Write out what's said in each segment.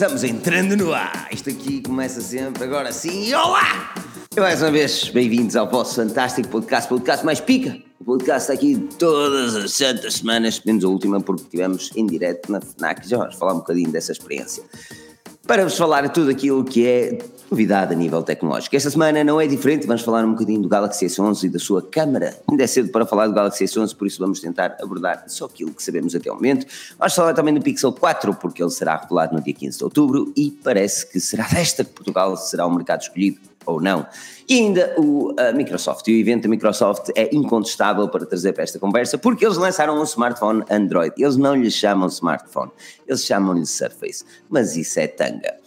Estamos entrando no ar. Isto aqui começa sempre, agora sim. Olá! E mais uma vez, bem-vindos ao vosso fantástico podcast, podcast mais pica. O podcast aqui todas as santas semanas, menos a última porque estivemos em direto na FNAC. Já vamos falar um bocadinho dessa experiência. Para vos falar tudo aquilo que é novidade a nível tecnológico. Esta semana não é diferente, vamos falar um bocadinho do Galaxy S11 e da sua câmara. Ainda é cedo para falar do Galaxy S11, por isso vamos tentar abordar só aquilo que sabemos até o momento. Vamos falar também do Pixel 4, porque ele será revelado no dia 15 de outubro e parece que será desta que Portugal será o mercado escolhido ou não. E ainda o a Microsoft. E o evento da Microsoft é incontestável para trazer para esta conversa, porque eles lançaram um smartphone Android. Eles não lhe chamam smartphone, eles chamam-lhe Surface. Mas isso é tanga.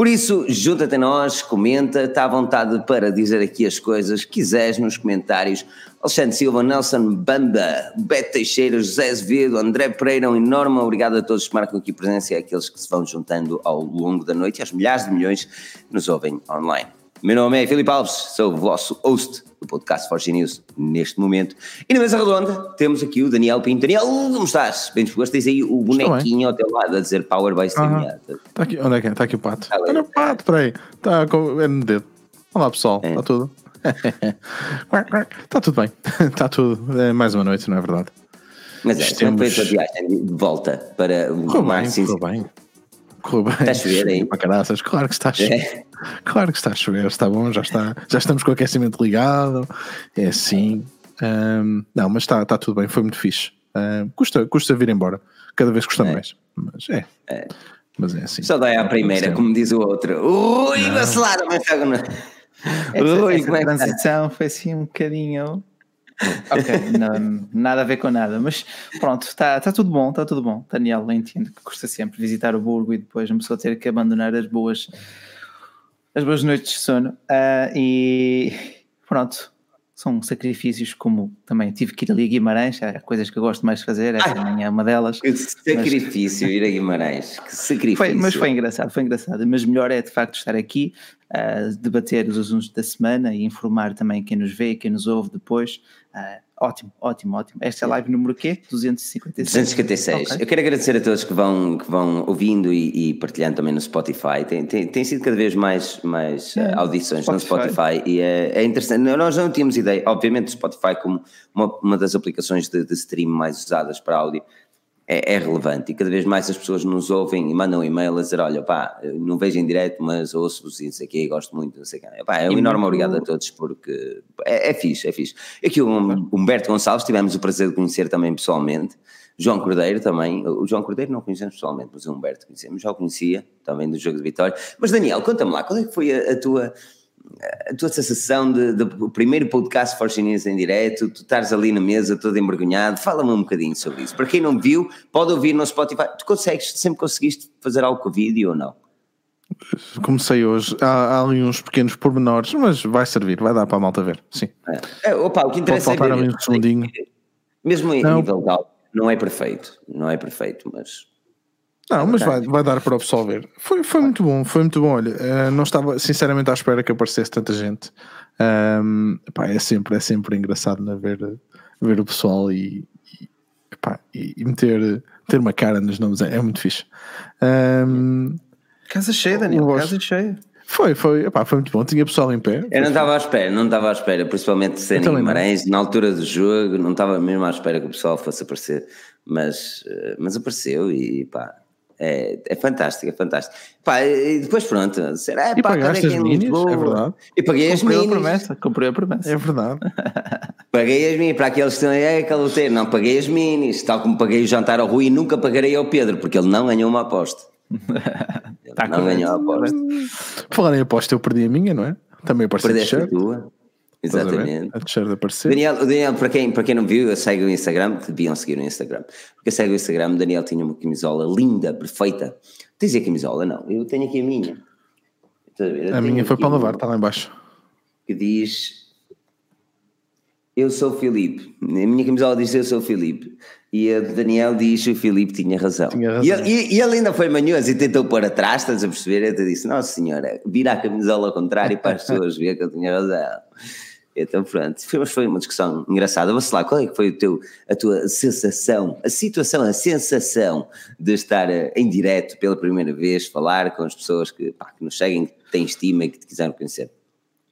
Por isso, junta-te a nós, comenta, está à vontade para dizer aqui as coisas que quiseres nos comentários. Alexandre Silva, Nelson Banda, Beto Teixeira, José Azevedo, André Pereira, um enorme obrigado a todos que marcam aqui presença e àqueles que se vão juntando ao longo da noite e aos milhares de milhões que nos ouvem online. Meu nome é Filipe Alves, sou o vosso host do podcast Forge News neste momento. E na mesa redonda temos aqui o Daniel Pinto. Daniel, como estás? Bem disposto? Tens aí o bonequinho ao teu lado a dizer Power by. Está aqui, onde é que é? Está aqui o pato. Olha o pato, peraí. Está com, é no dedo. Olá pessoal, está é. tudo? Está tudo bem. Está tudo. É mais uma noite, não é verdade? Mas é, Estamos... foi a viagem de volta para o correu bem, correu bem. Correu bem. Está a chover aí? Para caraças, claro que está a chover. É. Claro que está a chover, está bom, já, está, já estamos com o aquecimento ligado, é assim. Um, não, mas está, está tudo bem, foi muito fixe. Um, custa, custa vir embora, cada vez custa é. mais, mas é. é. Mas é assim. Só dá à primeira, como diz o outro. Ui, mas cago na. Essa, essa é transição foi assim um bocadinho. ok, não, nada a ver com nada, mas pronto, está tá tudo bom, está tudo bom. Daniel, entendo que custa sempre visitar o Burgo e depois uma pessoa ter que abandonar as boas as boas noites de sono. Uh, e pronto, são sacrifícios como também tive que ir ali a Guimarães, há coisas que eu gosto mais de fazer, essa manhã é uma delas. Que sacrifício mas... ir a Guimarães, que sacrifício. Foi, mas foi engraçado, foi engraçado, mas melhor é de facto estar aqui, uh, debater os assuntos da semana e informar também quem nos vê, quem nos ouve depois. Uh, Ótimo, ótimo, ótimo. Esta é a live número quê? 256. 256. Okay. Eu quero agradecer a todos que vão, que vão ouvindo e, e partilhando também no Spotify. Tem, tem, tem sido cada vez mais, mais é, audições Spotify. no Spotify e é, é, interessante. Nós não tínhamos ideia, obviamente, o Spotify como uma, uma das aplicações de, de stream mais usadas para áudio é, é, relevante e cada vez mais as pessoas nos ouvem e mandam e-mail a dizer: Olha, pá, não vejo em direto, mas ouço-vos e não sei o quê, gosto muito, não sei o quê. Pá, é um enorme muito... obrigado a todos porque é, é fixe, é fixe. Aqui o Humberto Gonçalves, tivemos o prazer de conhecer também pessoalmente. João Cordeiro também, o João Cordeiro não conhecemos pessoalmente, mas o Humberto conhecemos, já o conhecia também do jogo de Vitória. Mas Daniel, conta-me lá, qual é que foi a, a tua a tua sensação de, de, o primeiro podcast For Chinês em direto, tu estás ali na mesa todo envergonhado, fala-me um bocadinho sobre isso. Para quem não viu, pode ouvir no Spotify. Tu consegues, sempre conseguiste fazer algo com o vídeo ou não? Comecei hoje, há, há, ali uns pequenos pormenores, mas vai servir, vai dar para a malta ver, sim. É. É, opa, o que interessa Pode é ver, um segundinho. Mesmo em não. nível de não é perfeito, não é perfeito, mas não, mas vai, vai dar para o pessoal ver. Foi, foi muito bom, foi muito bom. Olha, uh, não estava sinceramente à espera que aparecesse tanta gente. Um, pá, é, sempre, é sempre engraçado né, ver, ver o pessoal e, e, epá, e, e meter, ter uma cara nos nomes, é, é muito fixe. Um, casa cheia, Daniel, casa cheia. Foi, foi, epá, foi muito bom. Tinha pessoal em pé. Eu não estava à espera, não estava à espera, principalmente de em Guimarães, na altura do jogo, não estava mesmo à espera que o pessoal fosse aparecer, mas, eh, mas apareceu e pá, é, é fantástico, é fantástico. Pá, e depois pronto, será? E pá, pagaste as minis, é verdade. E paguei comprei as minis. A promessa, comprei a promessa. É verdade. paguei as minis, para aqueles que estão aí, é aquele loteiro, não paguei as minis, tal como paguei o jantar ao Rui e nunca pagarei ao Pedro, porque ele não ganhou uma aposta. tá não ganhou a aposta. Falar em aposta, eu perdi a minha, não é? Também apareci Perdeste a tua. Exatamente. A, a de aparecer. Daniel, o Daniel, para quem, para quem não viu, eu segue o Instagram, deviam seguir o Instagram. Porque eu segue o Instagram, o Daniel tinha uma camisola linda, perfeita. Tens a camisola? Não, eu tenho aqui a minha. A, a minha foi para lavar, está lá embaixo. Que diz Eu sou o Filipe. A minha camisola diz Eu sou o Filipe. E a Daniel diz o Filipe tinha razão. Tinha razão. E, ele, e, e, ele ainda foi manhoso e tentou pôr atrás, estás a perceber? Eu te disse: Nossa senhora, vira a camisola ao contrário para as pessoas ver que eu tinha razão. Então pronto, foi, foi uma discussão engraçada. Vamos lá, qual é que foi o teu, a tua sensação, a situação, a sensação de estar eh, em direto pela primeira vez, falar com as pessoas que, pá, que nos seguem, que têm estima e que te quiseram conhecer?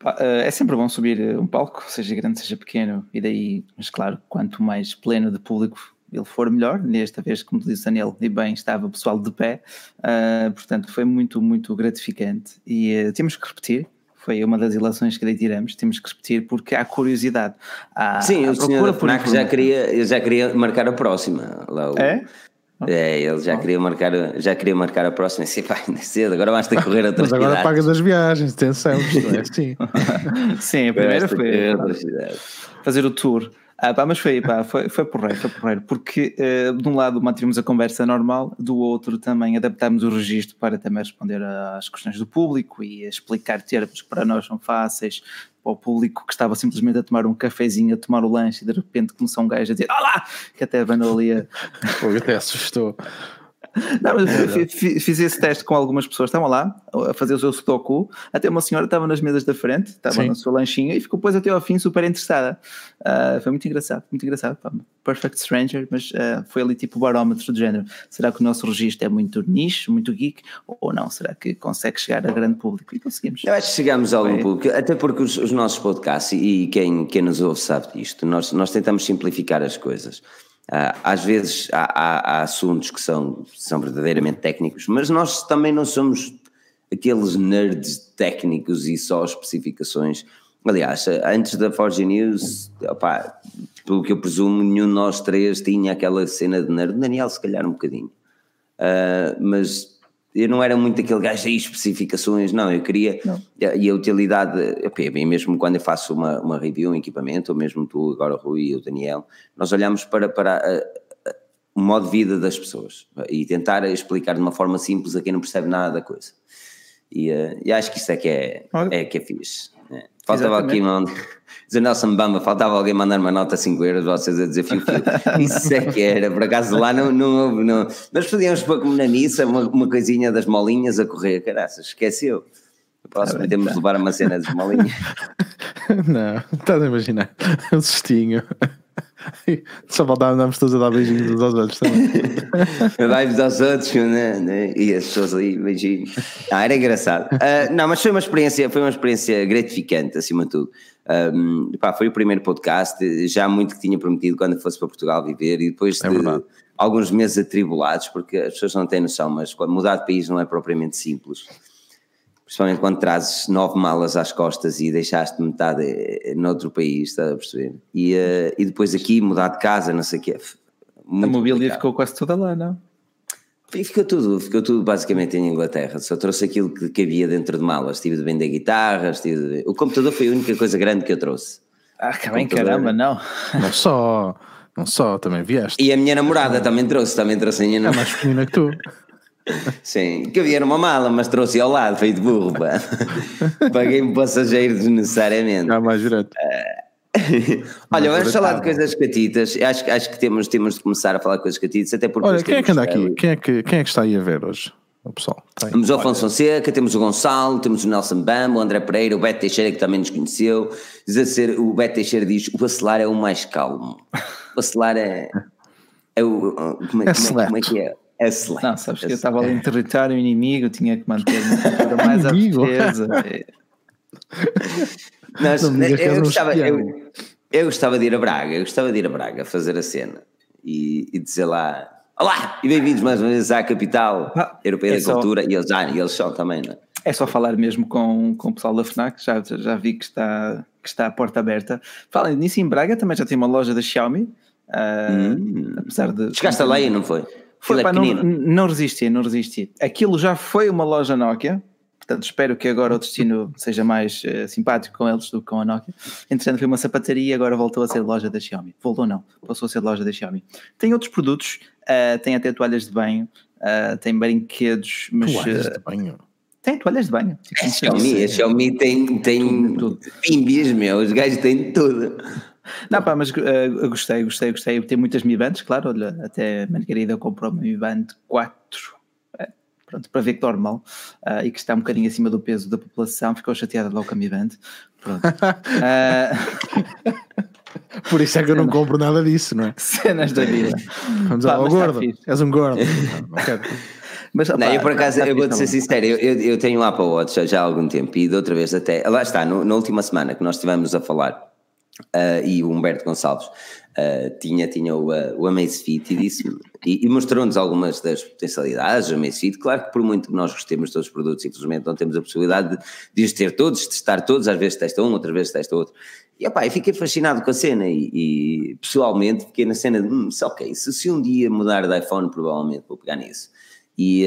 Eh, é sempre bom subir um palco, seja grande, seja pequeno, e daí, mas claro, quanto mais pleno de público ele for melhor. Nesta vez, como disse Daniel, e bem, estava o pessoal de pé, uh, portanto foi muito, muito gratificante. E uh, temos que repetir, foi uma das eleições que daí tiramos, temos que repetir porque há curiosidade. Há, Sim, há o senhor FNAC já queria, já queria marcar a próxima. Lá o, é? É, ele já queria marcar, já queria marcar a próxima. Assim, pá, ainda é cedo, agora vais ter que correr outras Mas agora pagas as viagens, atenção, isto é assim. Sim, a primeira foi fazer o tour. Ah, pá, mas foi, pá, foi, foi porreiro, foi porreiro, porque uh, de um lado mantivemos a conversa normal, do outro também adaptámos o registro para também responder às questões do público e explicar termos que para nós são fáceis, para o público que estava simplesmente a tomar um cafezinho, a tomar o lanche e de repente começou um gajo a dizer Olá! Que até abanou ali a... Pô, até assustou. Não, mas fiz, fiz, esse teste com algumas pessoas, estavam lá a fazer o seu sudoku, até uma senhora estava nas mesas da frente, estava Sim. no seu lanchinho e ficou depois até ao fim super interessada. Uh, foi muito engraçado, muito engraçado. Pá. Perfect Stranger, mas uh, foi ali tipo barómetro do género. Será que o nosso registro é muito nicho, muito geek, ou não? Será que consegue chegar a grande público? E conseguimos. Eu acho que chegamos a algum público, até porque os, os, nossos podcasts e quem, quem nos ouve sabe disto, nós, nós tentamos simplificar as coisas. Ah, às vezes há, há, há, assuntos que são, são verdadeiramente técnicos, mas nós também não somos aqueles nerds técnicos e só especificações. Aliás, antes da Forge News, pelo que eu presumo, nenhum de nós três tinha aquela cena de nerd. Daniel, se calhar, um bocadinho. Uh, mas eu não era muito aquele gajo aí especificações, não, eu queria, não. e a utilidade, bem, mesmo quando eu faço uma, uma review, um equipamento, ou mesmo tu agora, Rui e o Daniel, nós olhamos para, para a, a, o modo de vida das pessoas e tentar explicar de uma forma simples a quem não percebe nada da coisa. E, uh, e acho que isso é que é, é que é fixe. Faltava Exatamente. aqui uma dizer Nelson Bamba, faltava alguém mandar uma nota 5 euros, vocês a dizer fio, fio. Isso é que era, por acaso lá não, não, não. Nós podíamos pôr como na missa uma, uma coisinha das molinhas a correr, caraças, esqueceu. Próximo ah, temos de levar uma cena das molinhas. não, estás a imaginar, um cestinho. Só andarmos todos a dar beijinhos uns aos outros também. Vai-vos aos outros, né, né? E as pessoas ali, beijinhos. Ah, era engraçado. Uh, não, mas foi uma experiência, foi uma experiência gratificante, acima de tudo. Um, pá, foi o primeiro podcast, já muito que tinha prometido quando fosse para Portugal viver e depois é de verdade. alguns meses atribulados, porque as pessoas não têm noção, mas mudar de país não é propriamente simples. Principalmente quando trazes nove malas às costas e deixaste metade eh, noutro país, estás a perceber? E, uh, e depois aqui mudar de casa, não sei o quê. a mobília ficou quase toda lá, não? Ficou tudo, ficou tudo basicamente em Inglaterra. Só trouxe aquilo que cabia dentro de malas. Estive de vender guitarras, de... o computador foi a única coisa grande que eu trouxe. Ah, que bem, caramba, não. Não só, não só, também vieste. E a minha namorada também trouxe, também trouxe a minha namorada. É mais pequena que tu. Sim, que havia numa mala, mas trouxe ao lado, feito burro, pá. Paguei-me passageiro desnecessariamente. Ah, mais direto. Uh, Olha, vamos falar de coisas catitas. Acho, acho que temos, temos de começar a falar de coisas catitas, até porque. Olha, quem é que anda aqui? Quem é que, quem é que está aí a ver hoje? O pessoal. Tem. Temos o Afonso Fonseca, temos o Gonçalo, temos o Nelson Bam, o André Pereira, o Beto Teixeira, que também nos conheceu. Diz a ser, o Beto Teixeira diz: o Bacelar é o mais calmo. O Bacelar é. É o. Como é, é, como é, como é que é? É excelente. Não, sabes que eu estava ali em território inimigo, tinha que manter uma mais a defesa. Nós, eu, eu, gostava, eu, eu gostava de ir a Braga, eu gostava de ir a Braga fazer a cena e, e dizer lá Olá e bem-vindos mais uma vez à capital ah, europeia é da só, cultura e eles, ah, e eles são também, não é? É só falar mesmo com, com o pessoal da FNAC, já, já vi que está, que está a porta aberta. Falem nisso, em Braga também já tem uma loja da Xiaomi, uh, hum. apesar de... Chegaste a lei, não foi? Foi, pá, não, não resisti, não resisti. Aquilo já foi uma loja Nokia, Portanto, espero que agora o destino seja mais uh, simpático com eles do que com a Nokia. Entretanto, foi uma sapataria e agora voltou a ser loja da Xiaomi. Voltou não, passou a ser loja da Xiaomi. Tem outros produtos, uh, tem até toalhas de banho, uh, tem brinquedos, mas... Toalhas de banho? Tem toalhas de banho. A Xiaomi, a Xiaomi tem, tem tudo, tudo. meu, os gajos têm tudo. Não, pá, mas uh, gostei, gostei, gostei. Tem muitas Mi Bands, claro. Olha, até a Margarida comprou uma Mi Band 4 pronto, para ver que dorme mal uh, e que está um bocadinho acima do peso da população, ficou chateada logo com a Mi Band. Pronto. Uh, Por isso é que eu não compro nada disso, não é? Cenas da vida. Vamos lá, oh, gordo, és um gordo. Mas, opa, não, eu por acaso, eu vou-te ser sincero, eu, eu, eu tenho um Apple Watch já há algum tempo e de outra vez até, lá está, no, na última semana que nós estivemos a falar, uh, e o Humberto Gonçalves uh, tinha, tinha o, uh, o Amazfit e disse e, e mostrou-nos algumas das potencialidades do Amazfit, claro que por muito que nós gostemos de todos os produtos, infelizmente não temos a possibilidade de, os ter todos, testar todos, às vezes testa um, outras vezes testa outro, e eu fiquei fascinado com a cena e, e pessoalmente fiquei na cena de, hum, ok, se, se um dia mudar de iPhone provavelmente vou pegar nisso. E,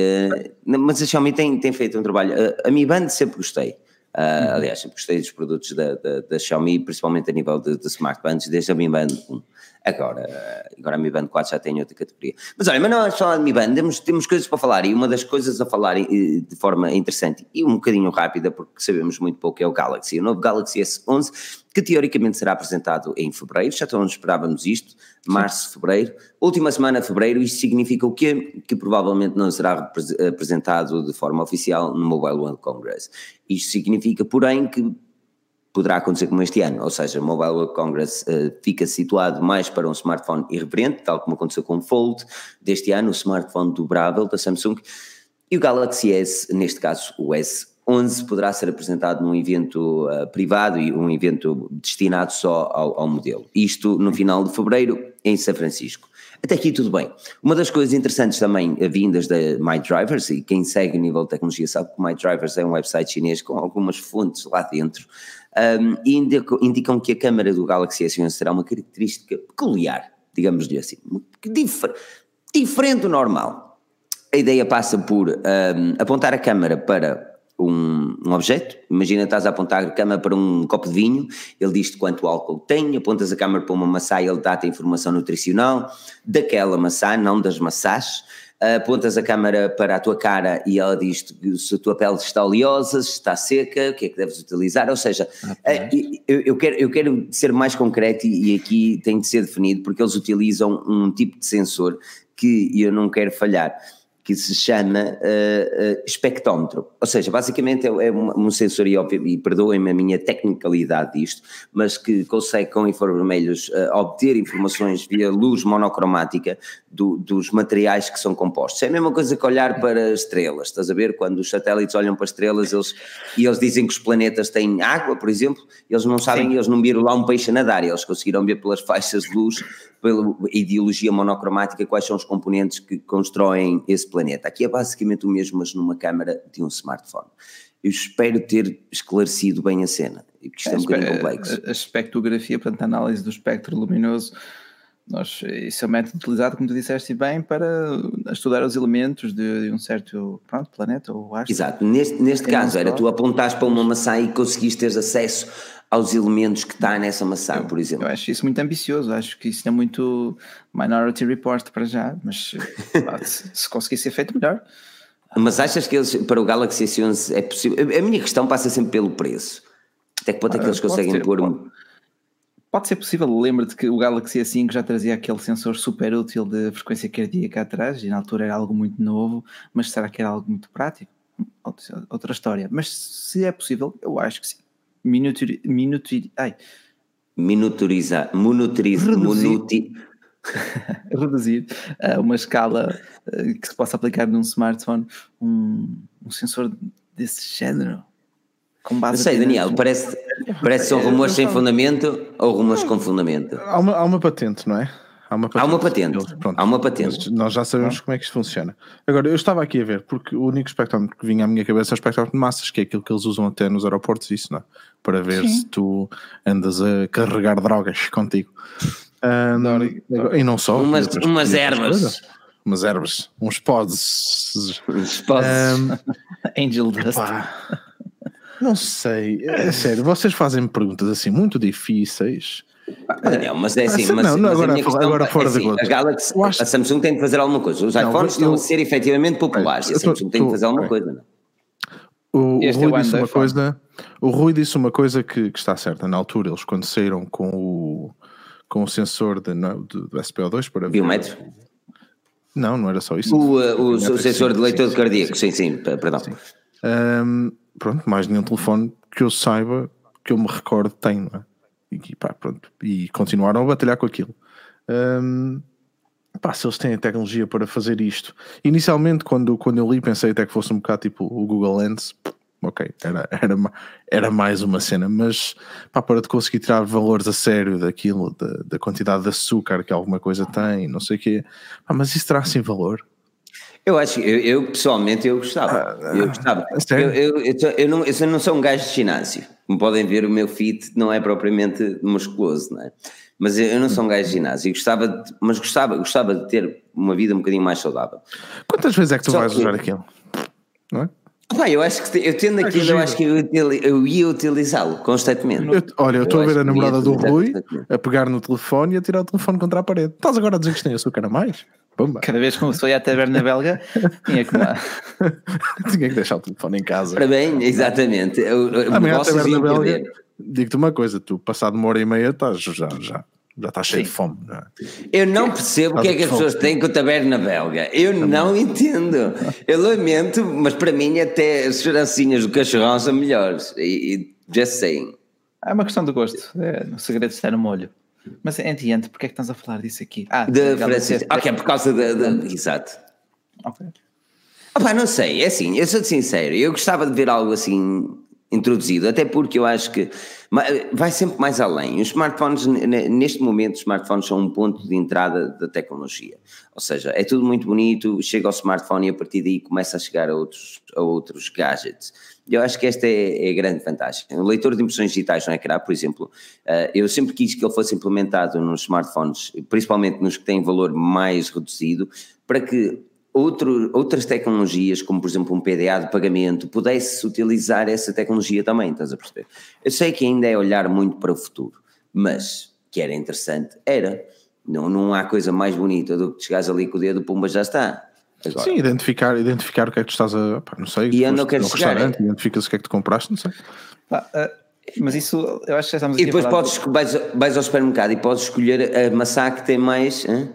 mas a Xiaomi tem, tem feito um trabalho. Uh, a Mi Band sempre gostei. Uh, aliás, sempre gostei dos produtos da, da, da Xiaomi, principalmente a nível de, de smartbands, desde a Mi Band 1. Agora, agora a Mi Band 4 já tem outra categoria. Mas olha, mas não é só a Mi Band, temos, temos coisas para falar e uma das coisas a falar de forma interessante e um bocadinho rápida, porque sabemos muito pouco, é o Galaxy. O novo Galaxy S11, que teoricamente será apresentado em fevereiro, já todos esperávamos isto, março, fevereiro. Última semana de fevereiro, isto significa o quê? Que provavelmente não será apresentado de forma oficial no Mobile World Congress. Isto significa, porém, que poderá acontecer como este ano, ou seja, o Mobile World Congress uh, fica situado mais para um smartphone irreverente, tal como aconteceu com o Fold deste ano, o smartphone dobrável da Samsung, e o Galaxy S, neste caso o S11, poderá ser apresentado num evento uh, privado e um evento destinado só ao, ao modelo. Isto no final de fevereiro em São Francisco. Até aqui tudo bem. Uma das coisas interessantes também, eh, vindas da MyDrivers, e quem segue o nível de tecnologia sabe que MyDrivers é um website chinês com algumas fontes lá dentro, um, e indicam, que a câmara do Galaxy S11 será uma característica peculiar, digamos-lhe assim, difer diferente do normal. A ideia passa por um, apontar a câmara para um, um, objeto, imagina estás a apontar a câmara para um copo de vinho, ele diz-te quanto álcool tem, apontas a câmara para uma maçã e ele dá-te a informação nutricional daquela maçã, não das maçãs, apontas a câmara para a tua cara e ela diz se a tua pele está oleosa, se está seca, o que é que deves utilizar, ou seja, okay. eu, eu, quero, eu quero ser mais concreto e aqui tem de ser definido porque eles utilizam um tipo de sensor que eu não quero falhar que se chama uh, uh, espectrómetro. Ou seja, basicamente é, é um sensor, e, e perdoem-me a minha tecnicalidade disto, mas que consegue com infravermelhos uh, obter informações via luz monocromática do, dos materiais que são compostos. É a mesma coisa que olhar para estrelas, estás a ver? Quando os satélites olham para estrelas eles, e eles dizem que os planetas têm água, por exemplo, eles não sabem, Sim. eles não viram lá um peixe a nadar, eles conseguiram ver pelas faixas de luz, pela ideologia monocromática, quais são os componentes que constroem esse planeta. Aqui é basicamente o mesmo, mas numa câmara de um smartphone. Eu espero ter esclarecido bem a cena, porque isto é, é um bocadinho complexo. A, espectrografia, portanto, a análise do espectro luminoso, nós, isso é um método utilizado, como tu disseste bem, para estudar os elementos de, de um certo pronto, planeta ou astro. Exato, neste, neste caso era tu apontares para uma maçã e conseguiste ter acesso aos elementos que está nessa maçã, eu, por exemplo. Eu acho isso muito ambicioso, acho que isso é muito Minority Report para já, mas se, se conseguir ser feito melhor. Mas achas que eles, para o Galaxy S11 é possível? A minha questão passa sempre pelo preço. Até que ponto é que eles conseguem ter, pôr um. Pode ser possível, lembra-te que o Galaxy S5 já trazia aquele sensor super útil de frequência cardíaca atrás e na altura era algo muito novo, mas será que era algo muito prático? Outra história. Mas se é possível, eu acho que sim minutur, minutur, ai. Minuturizar, monitorizar, reduzir, reduzir a uma escala uh, que se possa aplicar num smartphone um, um sensor desse género. Com base não sei, Daniel, parece, parece são rumores sem fundamento ou rumores com fundamento? Há uma, há uma patente, não é? Há uma patente. Há uma patente. Pronto, Há uma patente. Nós já sabemos como é que isto funciona. Agora, eu estava aqui a ver, porque o único espectrómetro que vinha à minha cabeça é o espectrómetro de massas, que é aquilo que eles usam até nos aeroportos, isso, não é? Para ver Sim. se tu andas a carregar drogas contigo. Um, e não só. Umas, umas ervas. Umas ervas. Uns pods. Uns pods. Um, Angel Dust. não sei. É sério, vocês fazem-me perguntas assim muito difíceis Daniel, mas é assim, mas, não, não, agora, agora fora é assim, A Galaxy, acho... a Samsung tem de fazer alguma coisa. Os iPhones eu, estão a ser efetivamente populares. a Samsung tem de fazer alguma coisa. Não? O, o, Rui é disse uma coisa, o Rui disse uma coisa que, que, está certa. Na altura, eles quando saíram com o, com o sensor de, não, do, do SPO2 para Biométrico? Não, não era só isso. O, uh, o, o sensor de leitor de cardíaco, sim, sim, perdão. Sim. Um, pronto, mais nenhum telefone que eu saiba, que eu me recordo, tem, não é? E, pá, pronto, e continuaram a batalhar com aquilo. Um, pá, se eles têm a tecnologia para fazer isto. Inicialmente, quando, quando eu li, pensei até que fosse um bocado tipo o Google Lens. Ok, era, era, era mais uma cena, mas pá, para de conseguir tirar valores a sério daquilo, da, da quantidade de açúcar que alguma coisa tem, não sei o quê. Pá, mas isso terá assim valor? Eu acho, eu, eu pessoalmente eu gostava. Ah, eu gostava. Eu, eu, eu, eu, não, eu não sou um gajo de ginásio. Como podem ver, o meu fit não é propriamente musculoso, não é? Mas eu, não sou um gajo de ginásio. E gostava de, mas gostava, gostava de ter uma vida um bocadinho mais saudável. Quantas vezes é que tu Só vais usar aquilo? Não é? Pá, eu acho que eu tendo aquilo, eu acho que eu, eu ia utilizá-lo constantemente. Eu, olha, eu estou a ver a namorada do Rui a pegar no telefone e a tirar o telefone contra a parede. Estás agora a dizer que tem açúcar a mais? Pumba. Cada vez que começou a ir à taberna belga, tinha que tinha que deixar o telefone em casa. Para bem, exatamente. Eu, Amanhã à taberna belga, digo-te uma coisa: tu, passado uma hora e meia, estás já, já, já está cheio Sim. de fome. Não é? Eu não percebo o que é que as pessoas têm com a taberna belga. Eu Também. não entendo. Eu lamento, mas para mim até as chorancinhas do cachorrão são melhores. E, e just saying. É uma questão de gosto. É, o segredo está no molho. Mas entende, porque é que estás a falar disso aqui? Ah, de Francisco. Ok, é por causa da. Exato. Ok. Opa, não sei, é assim, eu sou sincero, eu gostava de ver algo assim introduzido, até porque eu acho que vai sempre mais além. Os smartphones, neste momento, os smartphones são um ponto de entrada da tecnologia. Ou seja, é tudo muito bonito, chega ao smartphone e a partir daí começa a chegar a outros, a outros gadgets. Eu acho que esta é, é a grande vantagem. O leitor de impressões digitais no ecrã, por exemplo, eh, eu sempre quis que ele fosse implementado nos smartphones, principalmente nos que têm valor mais reduzido, para que outro, outras tecnologias, como por exemplo um PDA de pagamento, pudesse utilizar essa tecnologia também, estás a perceber? Eu sei que ainda é olhar muito para o futuro, mas que era interessante, era. Não, não há coisa mais bonita do que chegares ali com o dedo, pumba, já está. Agora. Sim, identificar, identificar o que é que tu estás a. Pá, não sei. E eu não quero chegar. É. Identificas o que é que tu compraste, não sei. Pá, uh, mas isso, eu acho que já estamos E depois podes, de... vais, vais ao supermercado e podes escolher a maçã que tem mais. Hein?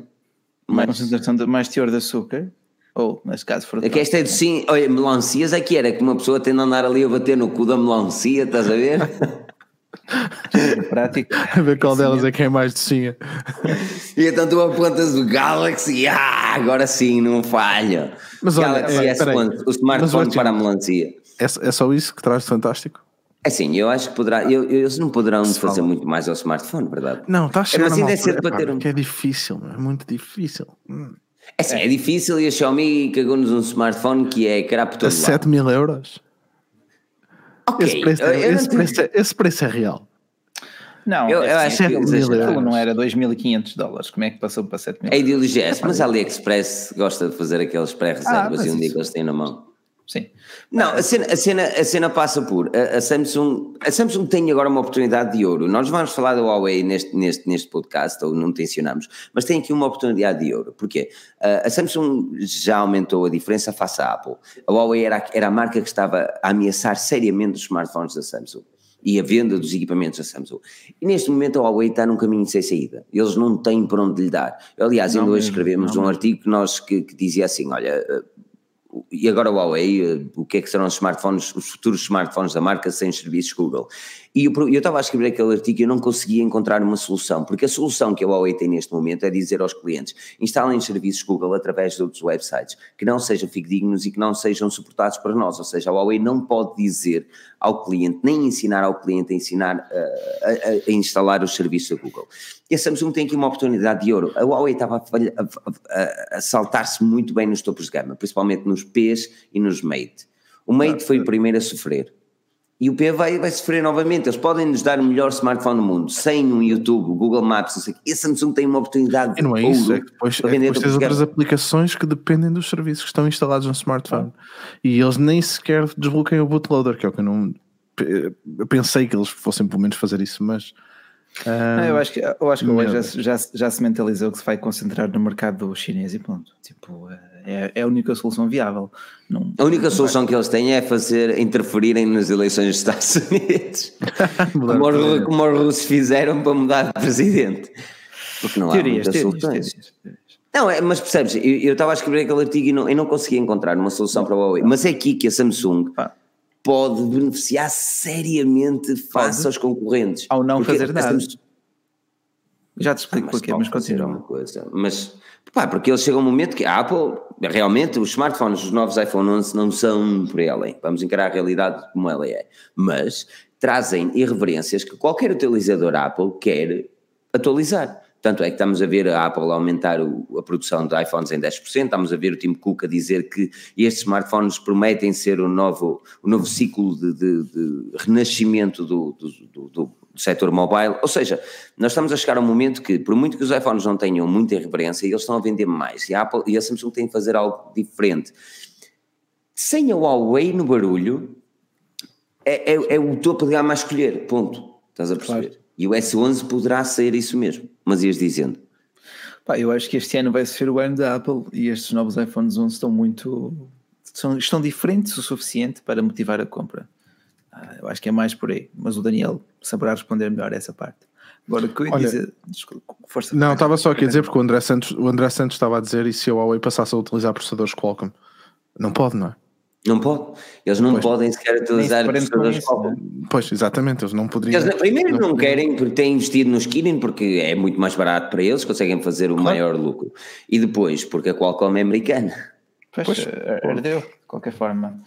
Mais concentração, de, mais teor de açúcar. Ou, neste caso, fruta. É que esta é de sim, olha, melancias é que era que uma pessoa tem de andar ali a bater no cu da melancia, estás a ver? prático. A ver qual delas é que é mais docinha. e então tu apontas o Galaxy, ah, agora sim, não falha. Mas olha, Galaxy é, S1, o smartphone para a melancia. É, é só isso que traz de fantástico? É sim, eu acho que poderá, eu, eles não poderão Se fazer fala. muito mais ao smartphone, verdade? Não, está a chegar é, mas ainda é cedo para ter um... que é difícil, é muito difícil. Hum. É sim, é difícil e a Xiaomi cagou-nos um smartphone que é carapo todo A 7 mil euros? Okay. Esse, preço é, esse, preço é, esse preço é real. Não, eu, eu acho que aquilo não era 2.500 dólares. Como é que passou para 7 mil? É ideologia, mas a AliExpress gosta de fazer aqueles pré-reservas ah, e um dia que eles têm na mão. Sim. Não, a cena, a cena, a cena passa por a, a, Samsung. A Samsung tem agora uma oportunidade de ouro. Nós vamos falar da Huawei neste, neste, neste podcast, ou não tensionamos, mas tem aqui uma oportunidade de ouro. Porquê? A Samsung já aumentou a diferença face à Apple. A Huawei era, era a marca que estava a ameaçar seriamente os smartphones da Samsung e a venda dos equipamentos da Samsung. E neste momento a Huawei está num caminho sem saída. Eles não têm por onde lhe dar. Aliás, ainda hoje escrevemos não, um artigo que, nós, que, que dizia assim: olha e agora o Huawei, eh, o que é que serão os smartphones, os futuros smartphones da marca sem serviços Google? E eu, estava a escrever aquele artigo e eu não conseguia encontrar uma solução, porque a solução que a Huawei tem neste momento é dizer aos clientes, instalem serviços Google através de outros websites, que não sejam fidedignos e que não sejam suportados para nós, ou seja, a Huawei não pode dizer ao cliente, nem ensinar ao cliente a ensinar a, a, a instalar os serviços da Google. E a Samsung tem aqui uma oportunidade de ouro. A Huawei estava a, a, a saltar-se muito bem nos topos de gama, principalmente nos Ps e nos Mate. O Mate foi o primeiro a sofrer. E o P vai, vai sofrer novamente. Eles podem nos dar o melhor smartphone do mundo, sem um YouTube, Google Maps, não sei E a Samsung tem uma oportunidade. E não é isso, é que depois, é depois tens outras aplicações que dependem dos serviços que estão instalados no smartphone. Ah. E eles nem sequer desbloqueiam o bootloader, que é o que eu não. Eu pensei que eles fossem pelo menos fazer isso, mas não, eu acho que, eu acho que hoje já, já, já, se mentalizou que se vai concentrar no mercado chinês e pronto. Tipo, é, é a única solução viável. Não, a única solução vai... que eles têm é fazer interferirem nas eleições dos Estados Unidos, como, os, como os russos fizeram para mudar de presidente. Porque não teorias, há muitas teorias, soluções. Teorias, teorias. Não, é, mas percebes, eu estava a escrever aquele artigo e não, eu não conseguia encontrar uma solução para o Huawei, mas é aqui que a Samsung pode beneficiar seriamente face pode. aos concorrentes. Ao não fazer nada. Samsung... Já te explico ah, porquê, mas continua. Uma coisa. Mas, pá, porque eles chegam a um momento que a Apple, realmente, os smartphones, os novos iPhone 11 não são por além. Vamos encarar a realidade como ela é. Mas trazem irreverências que qualquer utilizador Apple quer atualizar. Tanto é que estamos a ver a Apple aumentar o, a produção de iPhones em 10%, estamos a ver o Tim Cook a dizer que estes smartphones prometem ser o novo, o novo ciclo de, de, de renascimento do, do, do, do setor mobile, ou seja, nós estamos a chegar a um momento que, por muito que os iPhones não tenham muita reverência, eles estão a vender mais, e a, Apple, e a Samsung tem que fazer algo diferente. Sem a Huawei no barulho, é, é, é o topo de gama a escolher, ponto, estás a perceber? Claro. E o S11 poderá ser isso mesmo, mas ias dizendo. Pá, eu acho que este ano vai ser o ano da Apple e estes novos iPhones 11 estão muito. São, estão diferentes o suficiente para motivar a compra. Ah, eu acho que é mais por aí, mas o Daniel saberá responder melhor essa parte. Agora, o que eu ia dizer. Desculpa, força. Não, estava só aqui a dizer porque o André, Santos, o André Santos estava a dizer e se a Huawei passasse a utilizar processadores Qualcomm? Não pode, não é? Não pode. Eles não pois, podem sequer utilizar processadores Qualcomm. Né? Pois, exatamente, eles não poderiam. Eles, primeiro não, não querem porque têm investido no Kirin porque é muito mais barato para eles, conseguem fazer o claro. maior lucro. E depois porque a Qualcomm é americana. Pois, pois herdeu, de qualquer forma.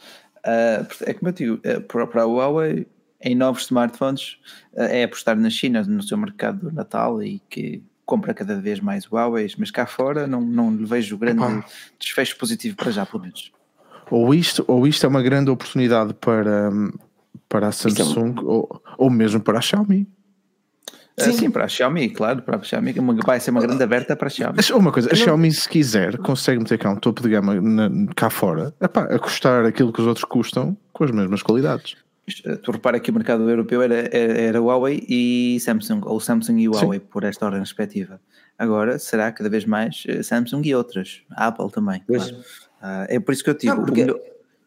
Uh, é como eu digo, uh, para, para a Huawei, em novos smartphones, uh, é apostar na China, no seu mercado natal e que compra cada vez mais Huawei, mas cá fora não, não vejo grande Opa. desfecho positivo para já, pelo menos ou isto, ou isto é uma grande oportunidade para, para a é Samsung é ou, ou mesmo para a Xiaomi. Sim. sim, para a Xiaomi, claro, para a Xiaumi vai ser uma grande aberta para a Xiaomi. Mas uma coisa, a Xiaomi se quiser consegue meter cá um topo de gama na, cá fora, epá, a custar aquilo que os outros custam com as mesmas qualidades. Eh, tu repara que o mercado europeu era, era, era Huawei e Samsung, ou Samsung e Huawei, sim. por esta ordem respectiva. Agora será cada vez mais eh, Samsung e outras, a Apple também. Claro. Uh, é por isso que eu digo, não, porque... melhor,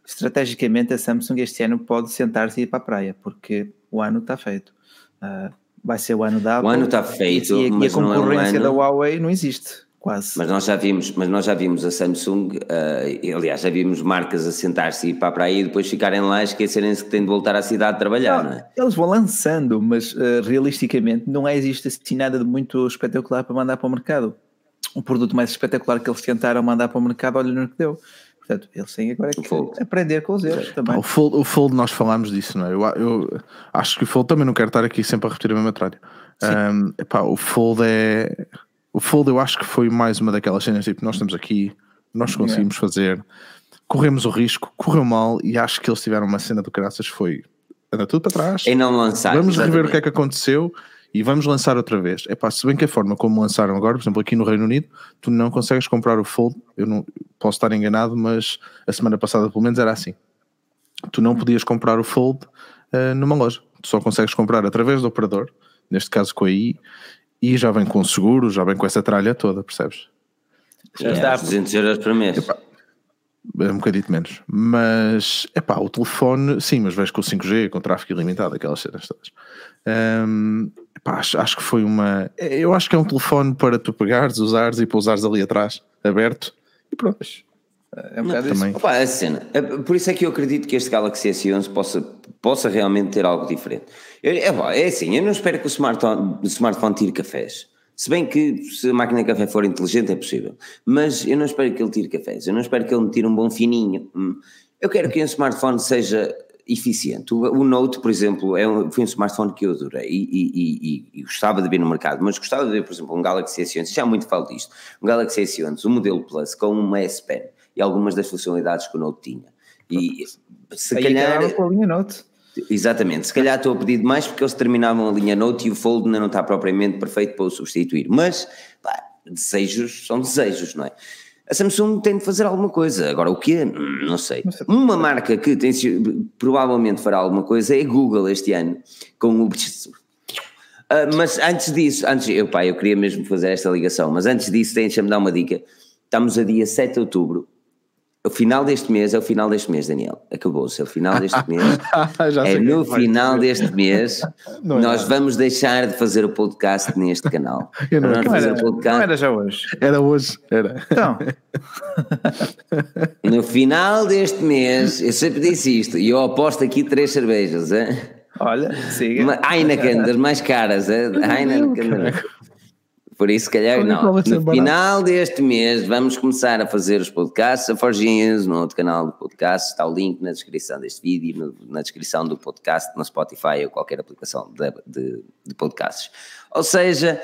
estrategicamente a Samsung este ano pode sentar-se e ir para a praia, porque o ano está feito. Uh, vai ser o ano da Apple. O ano está feito, e, e a concorrência é um da Huawei não existe. Quase. Mas nós já vimos, mas nós já vimos a Samsung, uh, aliás, já vimos marcas a sentar-se e ir para a praia e depois ficarem lá e esquecerem-se que têm de voltar à cidade a trabalhar, não, não é? Eles vão lançando, mas uh, realisticamente não é, existe assim nada de muito espetacular para mandar para o mercado o produto mais espetacular que eles tentaram mandar para o mercado, olha no que deu. Portanto, eles têm agora que aprender com os erros também. o, fold, o Fold, nós falámos disso, não é? Eu, eu, acho que o Fold também não quero estar aqui sempre a repetir a mesma tralha. Um, epá, o Fold é. O Fold eu acho que foi mais uma daquelas cenas tipo, nós estamos aqui, nós conseguimos fazer, corremos o risco, correu mal e acho que eles tiveram uma cena do caraças foi anda tudo para trás. E não lançar. Vamos exatamente. rever o que é que aconteceu e vamos lançar outra vez. É pá, se bem que a forma como lançaram agora, por exemplo, aqui no Reino Unido, tu não consegues comprar o Fold. Eu não posso estar enganado, mas a semana passada pelo menos era assim. Tu não podias comprar o Fold uh, numa loja. Tu só consegues comprar através do operador, neste caso com a I, e já vem com seguro, já vem com essa tralha toda, percebes? Já é, está. 200 euros por mês. Epá, é um bocadinho menos. Mas, é pá, o telefone, sim, mas vês com o 5G, com tráfego ilimitado, aquelas cenas todas. Um, epá, acho, acho, que foi uma. Eu acho que é um telefone para tu pegares, usares e pousares ali atrás, aberto, e pronto. É um bocado também. Opa, a cena. É, por isso é que eu acredito que este Galaxy S11 possa, possa realmente ter algo diferente. Eu, é, é assim, eu não espero que o smartphone, o smartphone tire cafés. Se bem que se a máquina de café for inteligente é possível. Mas eu não espero que ele tire cafés, eu não espero que ele me tire um bom fininho. Hum. Eu quero que um smartphone seja eficiente. O, o Note, por exemplo, é um, foi um smartphone que eu adorei e, e, e, e, gostava de ver no mercado, mas gostava de ver, por exemplo, um Galaxy S11, já muito falo disto, um Galaxy S11, um modelo Plus com uma S Pen e algumas das funcionalidades que o Note tinha. E se Aí calhar... com a linha Note. Exatamente, se calhar estou a pedir demais porque eles terminavam a linha Note e o Fold ainda não está propriamente perfeito para o substituir, mas pá, desejos são desejos, não é? A Samsung tem de fazer alguma coisa, agora o quê? Não sei. Uma marca que tem, provavelmente fará alguma coisa é a Google este ano, com o. Uh, mas antes disso, antes, eu, pá, eu queria mesmo fazer esta ligação, mas antes disso, deixa-me dar uma dica. Estamos a dia 7 de outubro O final deste mês é o final deste mês, Daniel. Acabou-se. É o final deste mês. é no final deste mês. Não nós é vamos deixar de fazer o podcast neste canal. Eu não, não, era, podcast... não era já hoje. Era hoje. Era. Então. no final deste mês, eu sempre disse isto, e eu aposto aqui três cervejas. Hein? Olha, siga. Heineken, das mais caras. Hein? Heineken. Por isso, se calhar, não. No final deste mês, vamos começar a fazer os podcasts. A Forginhos, no outro canal do podcast, está o link na descrição deste vídeo, na descrição do podcast, no Spotify ou qualquer aplicação de, de, de podcasts. Ou seja,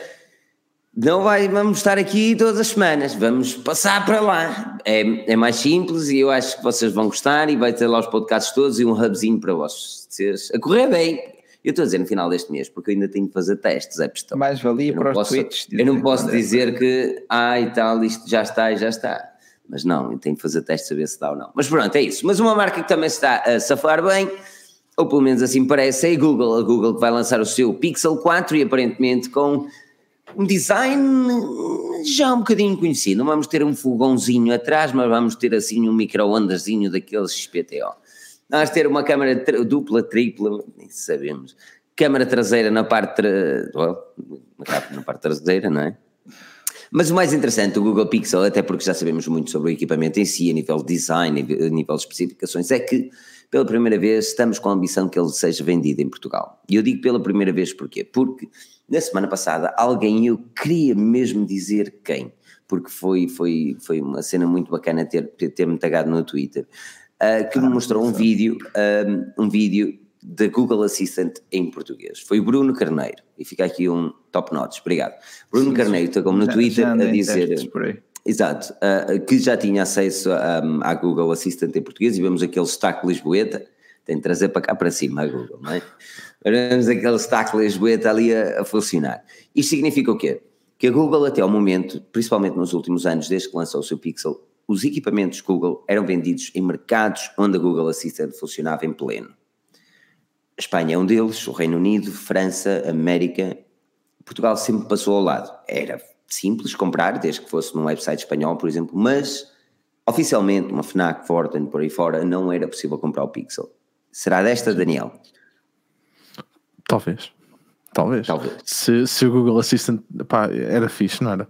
não vai, vamos estar aqui todas as semanas, vamos passar para lá. É, é mais simples e eu acho que vocês vão gostar e vai ter lá os podcasts todos e um hubzinho para vocês a correr bem. Eu estou a dizer no final deste mês, porque eu ainda tenho que fazer testes, é questão. Mais valia para posso, os tweets. Eu não posso dizer que, ah e tal, isto já está e já está. Mas não, eu tenho que fazer testes a ver se dá ou não. Mas pronto, é isso. Mas uma marca que também está a safar bem, ou pelo menos assim parece, é a Google. A Google que vai lançar o seu Pixel 4 e aparentemente com um design já um bocadinho conhecido. Não vamos ter um fogãozinho atrás, mas vamos ter assim um micro-ondazinho daqueles XPTO. Nós ter uma câmara dupla, tripla, nem sabemos. Câmara traseira na parte, tra... na parte traseira, não é? Mas o mais interessante, o Google Pixel, até porque já sabemos muito sobre o equipamento em si, a nível de design, a nível de especificações, é que pela primeira vez estamos com a ambição que ele seja vendido em Portugal. E eu digo pela primeira vez porquê? Porque na semana passada alguém, eu queria mesmo dizer quem, porque foi, foi, foi uma cena muito bacana ter, ter-me tagado no Twitter, uh, que me mostrou um vídeo, um, um vídeo da Google Assistant em português. Foi o Bruno Carneiro, e fica aqui um top notes, obrigado. Bruno sim, Carneiro está como no Twitter a dizer. Exato, uh, que já tinha acesso um, à Google Assistant em português e vemos aquele destaque Lisboeta, tem de trazer para cá para cima a Google, não é? Vemos aquele destaque Lisboeta ali a, a funcionar. Isto significa o quê? Que a Google até ao momento, principalmente nos últimos anos, desde que lançou o seu Pixel, os equipamentos Google eram vendidos em mercados onde a Google Assistant funcionava em pleno. A Espanha é um deles, o Reino Unido, França, América. Portugal sempre passou ao lado. Era simples comprar, desde que fosse num website espanhol, por exemplo, mas oficialmente, uma FNAC, Fortin, por aí fora, não era possível comprar o Pixel. Será desta, Daniel? Talvez. Talvez. Talvez. Se, se o Google Assistant pá, era fixe, não era?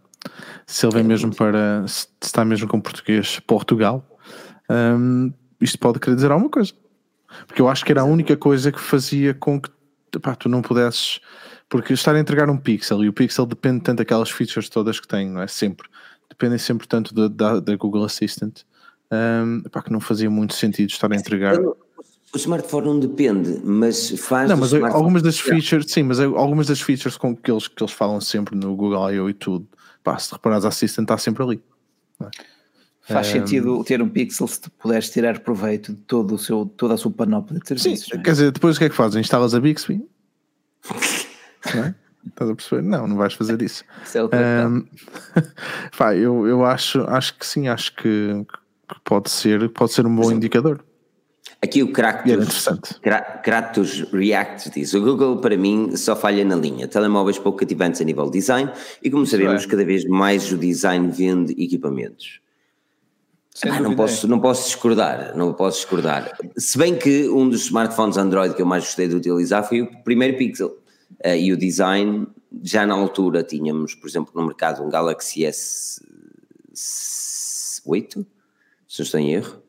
Se ele vem mesmo para. Se está mesmo com português Portugal, um, isto pode querer dizer alguma coisa. Porque eu acho que era a única coisa que fazia com que pá, tu não pudesses. Porque estar a entregar um pixel e o pixel depende tanto daquelas features todas que tem, não é? Sempre. Dependem sempre tanto da, da, da Google Assistant um, pá, que não fazia muito sentido estar a entregar. O smartphone não depende, mas faz. Não, mas algumas das features, sim, mas algumas das features com que eles, que eles falam sempre no Google I.O. e tudo, pá, se reparares, a Assistant está sempre ali. É? Faz um, sentido ter um Pixel se tu puderes tirar proveito de todo o seu, toda a sua panóplia de serviços. Sim, é? quer dizer, depois o que é que fazes? Instalas a Bixby? não é? Estás a perceber? Não, não vais fazer isso. isso é um, pá, eu, eu acho, acho que sim, acho que, que pode, ser, pode ser um bom sim. indicador. Aqui o Kratos, Kratos React diz: o Google para mim só falha na linha. Telemóveis pouco cativantes a nível de design e, como sabemos, é. cada vez mais o design vende equipamentos. Ah, não, posso, não posso discordar, não posso discordar. Se bem que um dos smartphones Android que eu mais gostei de utilizar foi o primeiro Pixel. Uh, e o design, já na altura tínhamos, por exemplo, no mercado um Galaxy S8, se não estou em erro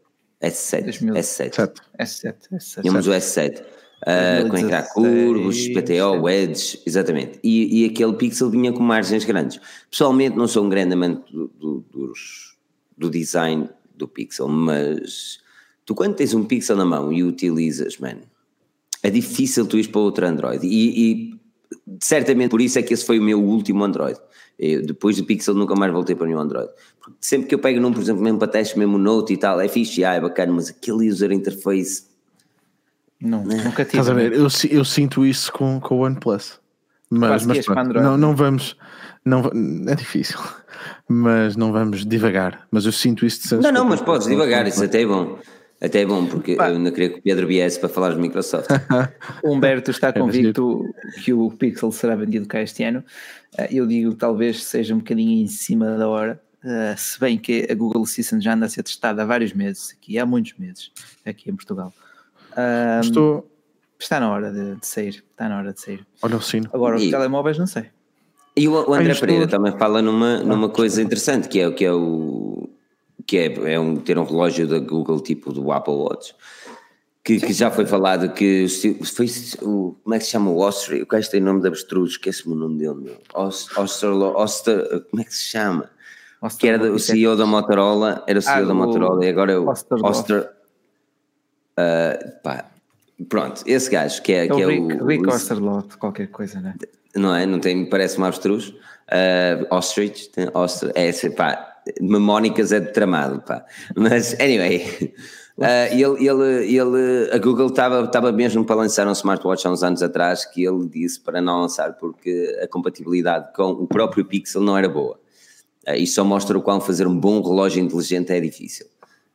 S7. S7. S7. S7. Tínhamos o S7. Uh, com ecrã curvos, PTO, wedges, exatamente. E, e, aquele pixel vinha com margens grandes. Pessoalmente não sou um grande amante do, do, dos, do design do pixel, mas tu quando tens um pixel na mão e o utilizas, mano, é difícil tu ir para outro Android. E, e, certamente por isso é que esse foi o meu último Android. Eu, depois do Pixel nunca mais voltei para nenhum Android. Porque sempre que eu pego num, por exemplo, mesmo para testes, mesmo Note e tal, é fixe, ah, é bacana, mas aquele user interface. Não, né? nunca tive. Estás a ver? Eu, eu sinto isso com, com o OnePlus. Mas, mas não, não vamos. Não, é difícil, mas não vamos divagar. Mas eu sinto isso de. Não, não, mas podes divagar, isso até é bom. Até é bom, porque Pá. eu não queria que o Pedro viesse para falar de Microsoft. o Humberto está é convicto que o Pixel será vendido cá este ano. Eh, eu digo que talvez seja um bocadinho em cima da hora, uh, se bem que a Google Assistant já anda a ser testada há vários meses, aqui há muitos meses, aqui em Portugal. Estou... Está na hora de, de, sair, está na hora de sair. Olha o sino. Agora, os telemóveis não sei. E o, o André Pereira também fala numa, numa ah, coisa interessante, que é, que é o que é, é um, ter um relógio da Google tipo do Apple Watch, que, que já foi falado que foi o, como é que se chama o Oster, o gajo tem nome de abstrus, esquece-me o nome dele, Oster, Oster, como é que se chama? Oster, que era o CEO da Motorola, era o CEO ah, da Motorola e agora é o Oster, Oster uh, pá, pronto, esse gajo que é, é que o é Rick, o Rick Osterlot, qualquer coisa, né? não é? Não tem, parece um abstrus, uh, Ostrich, tem Oster, é, pá, memónicas é de tramado, pá. Mas, anyway, uh, ele, ele, ele, a Google estava mesmo para lançar um smartwatch há uns anos atrás que ele disse para não lançar porque a compatibilidade com o próprio Pixel não era boa. Uh, isso só mostra o quão fazer um bom relógio inteligente é difícil.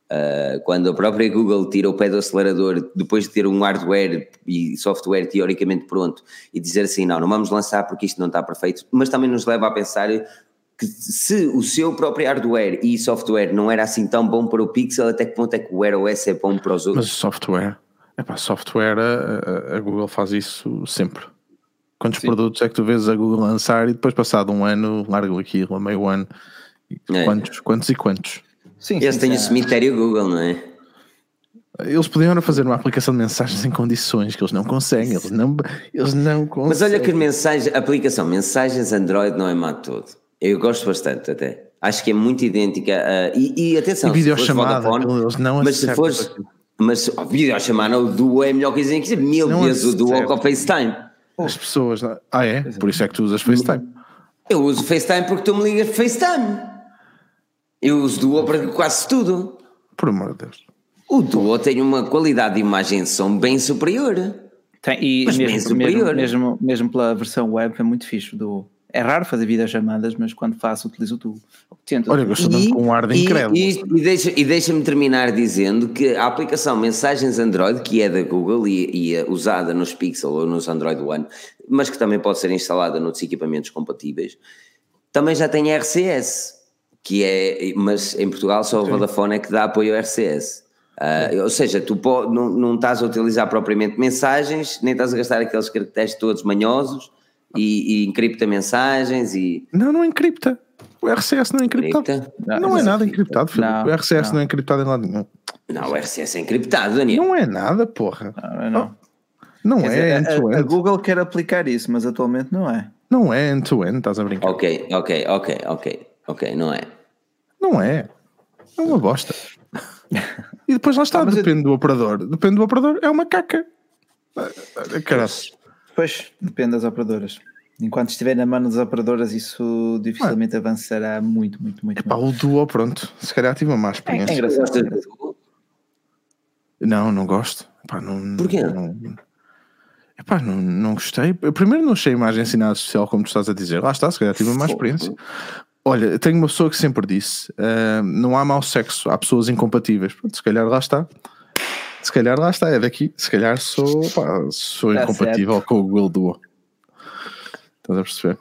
Uh, quando a própria Google tira o pé do acelerador depois de ter um hardware e software teoricamente pronto e dizer assim, não, não vamos lançar porque isto não está perfeito, mas também nos leva a pensar que se o seu próprio hardware e software não era assim tão bom para o Pixel, até que ponto é que o Wear OS é bom para os outros? Mas software, é para software, a, a, Google faz isso sempre. Quantos Sim. produtos é que tu vês a Google lançar e depois passado um ano largam aquilo, a meio ano? É. Quantos, quantos e quantos? Sim, Eles têm o cemitério Google, não é? Eles podiam fazer uma aplicação de mensagens em condições que eles não conseguem, eles não, eles não conseguem. Mas olha que mensagem, aplicação mensagens Android não é má todo. Eu gosto bastante até. Acho que é muito idêntica a, e, e atenção, e videochamada, Vodafone, eles não mas se fores, mas a videochamada, o Duo é melhor coisa que existe, mil não vezes o Duo com o FaceTime. As pessoas, ah é? Por isso é que tu usas FaceTime. Eu uso FaceTime porque tu me ligas FaceTime. Eu uso Duo para quase tudo. Por amor de Deus. O Duo tem uma qualidade de imagem e som bem superior. Tem, e mesmo, bem superior. Mesmo, mesmo, mesmo, pela versão web é muito fixe do é raro fazer videochamadas, mas quando faço utilizo tudo. Tento. Olha, eu estou com um ar de incrédulo. E, e, deixa, e deixa-me terminar dizendo que a aplicação Mensagens Android, que é da Google e, e é usada nos Pixel ou nos Android One, mas que também pode ser instalada noutros equipamentos compatíveis, também já tem RCS, que é, mas em Portugal só a Vodafone é que dá apoio ao RCS. Uh, ou seja, tu não, não estás a utilizar propriamente mensagens, nem estás a gastar aqueles caracteres todos manhosos, e, e encripta mensagens e. Não, não encripta. O RCS não é encriptado. Não, não é nada encriptado, Filipe. Não, o RCS não. não. é encriptado em lado nenhum. Não, o RCS é encriptado, Daniel. Não é nada, porra. Não, não. Oh, não é end-to-end. A, a, Google quer aplicar isso, mas atualmente não é. Não é end-to-end, estás a brincar. Ok, ok, ok, ok, ok, não é. Não é. É uma bosta. e depois lá está, ah, depende eu... do operador. Depende do operador, é uma caca. Caralho. Pois, depende das operadoras. Enquanto estiver na mão das operadoras, isso dificilmente ah. avançará muito, muito, muito. Epá, o Duo, pronto. Se calhar tive uma má experiência. É, é engraçado. Não, não gosto. Epá, não, Porquê? Não, epá, não, não gostei. Eu primeiro não achei a imagem assim nada social, como tu estás a dizer. Lá está, se calhar tive uma má experiência. Olha, tenho uma pessoa que sempre disse: uh, não há mau sexo, há pessoas incompatíveis. Pronto, se calhar lá está se calhar lá está, é daqui. Se calhar sou, pá, sou tá incompatível certo. com o Google Duo. Estás a perceber?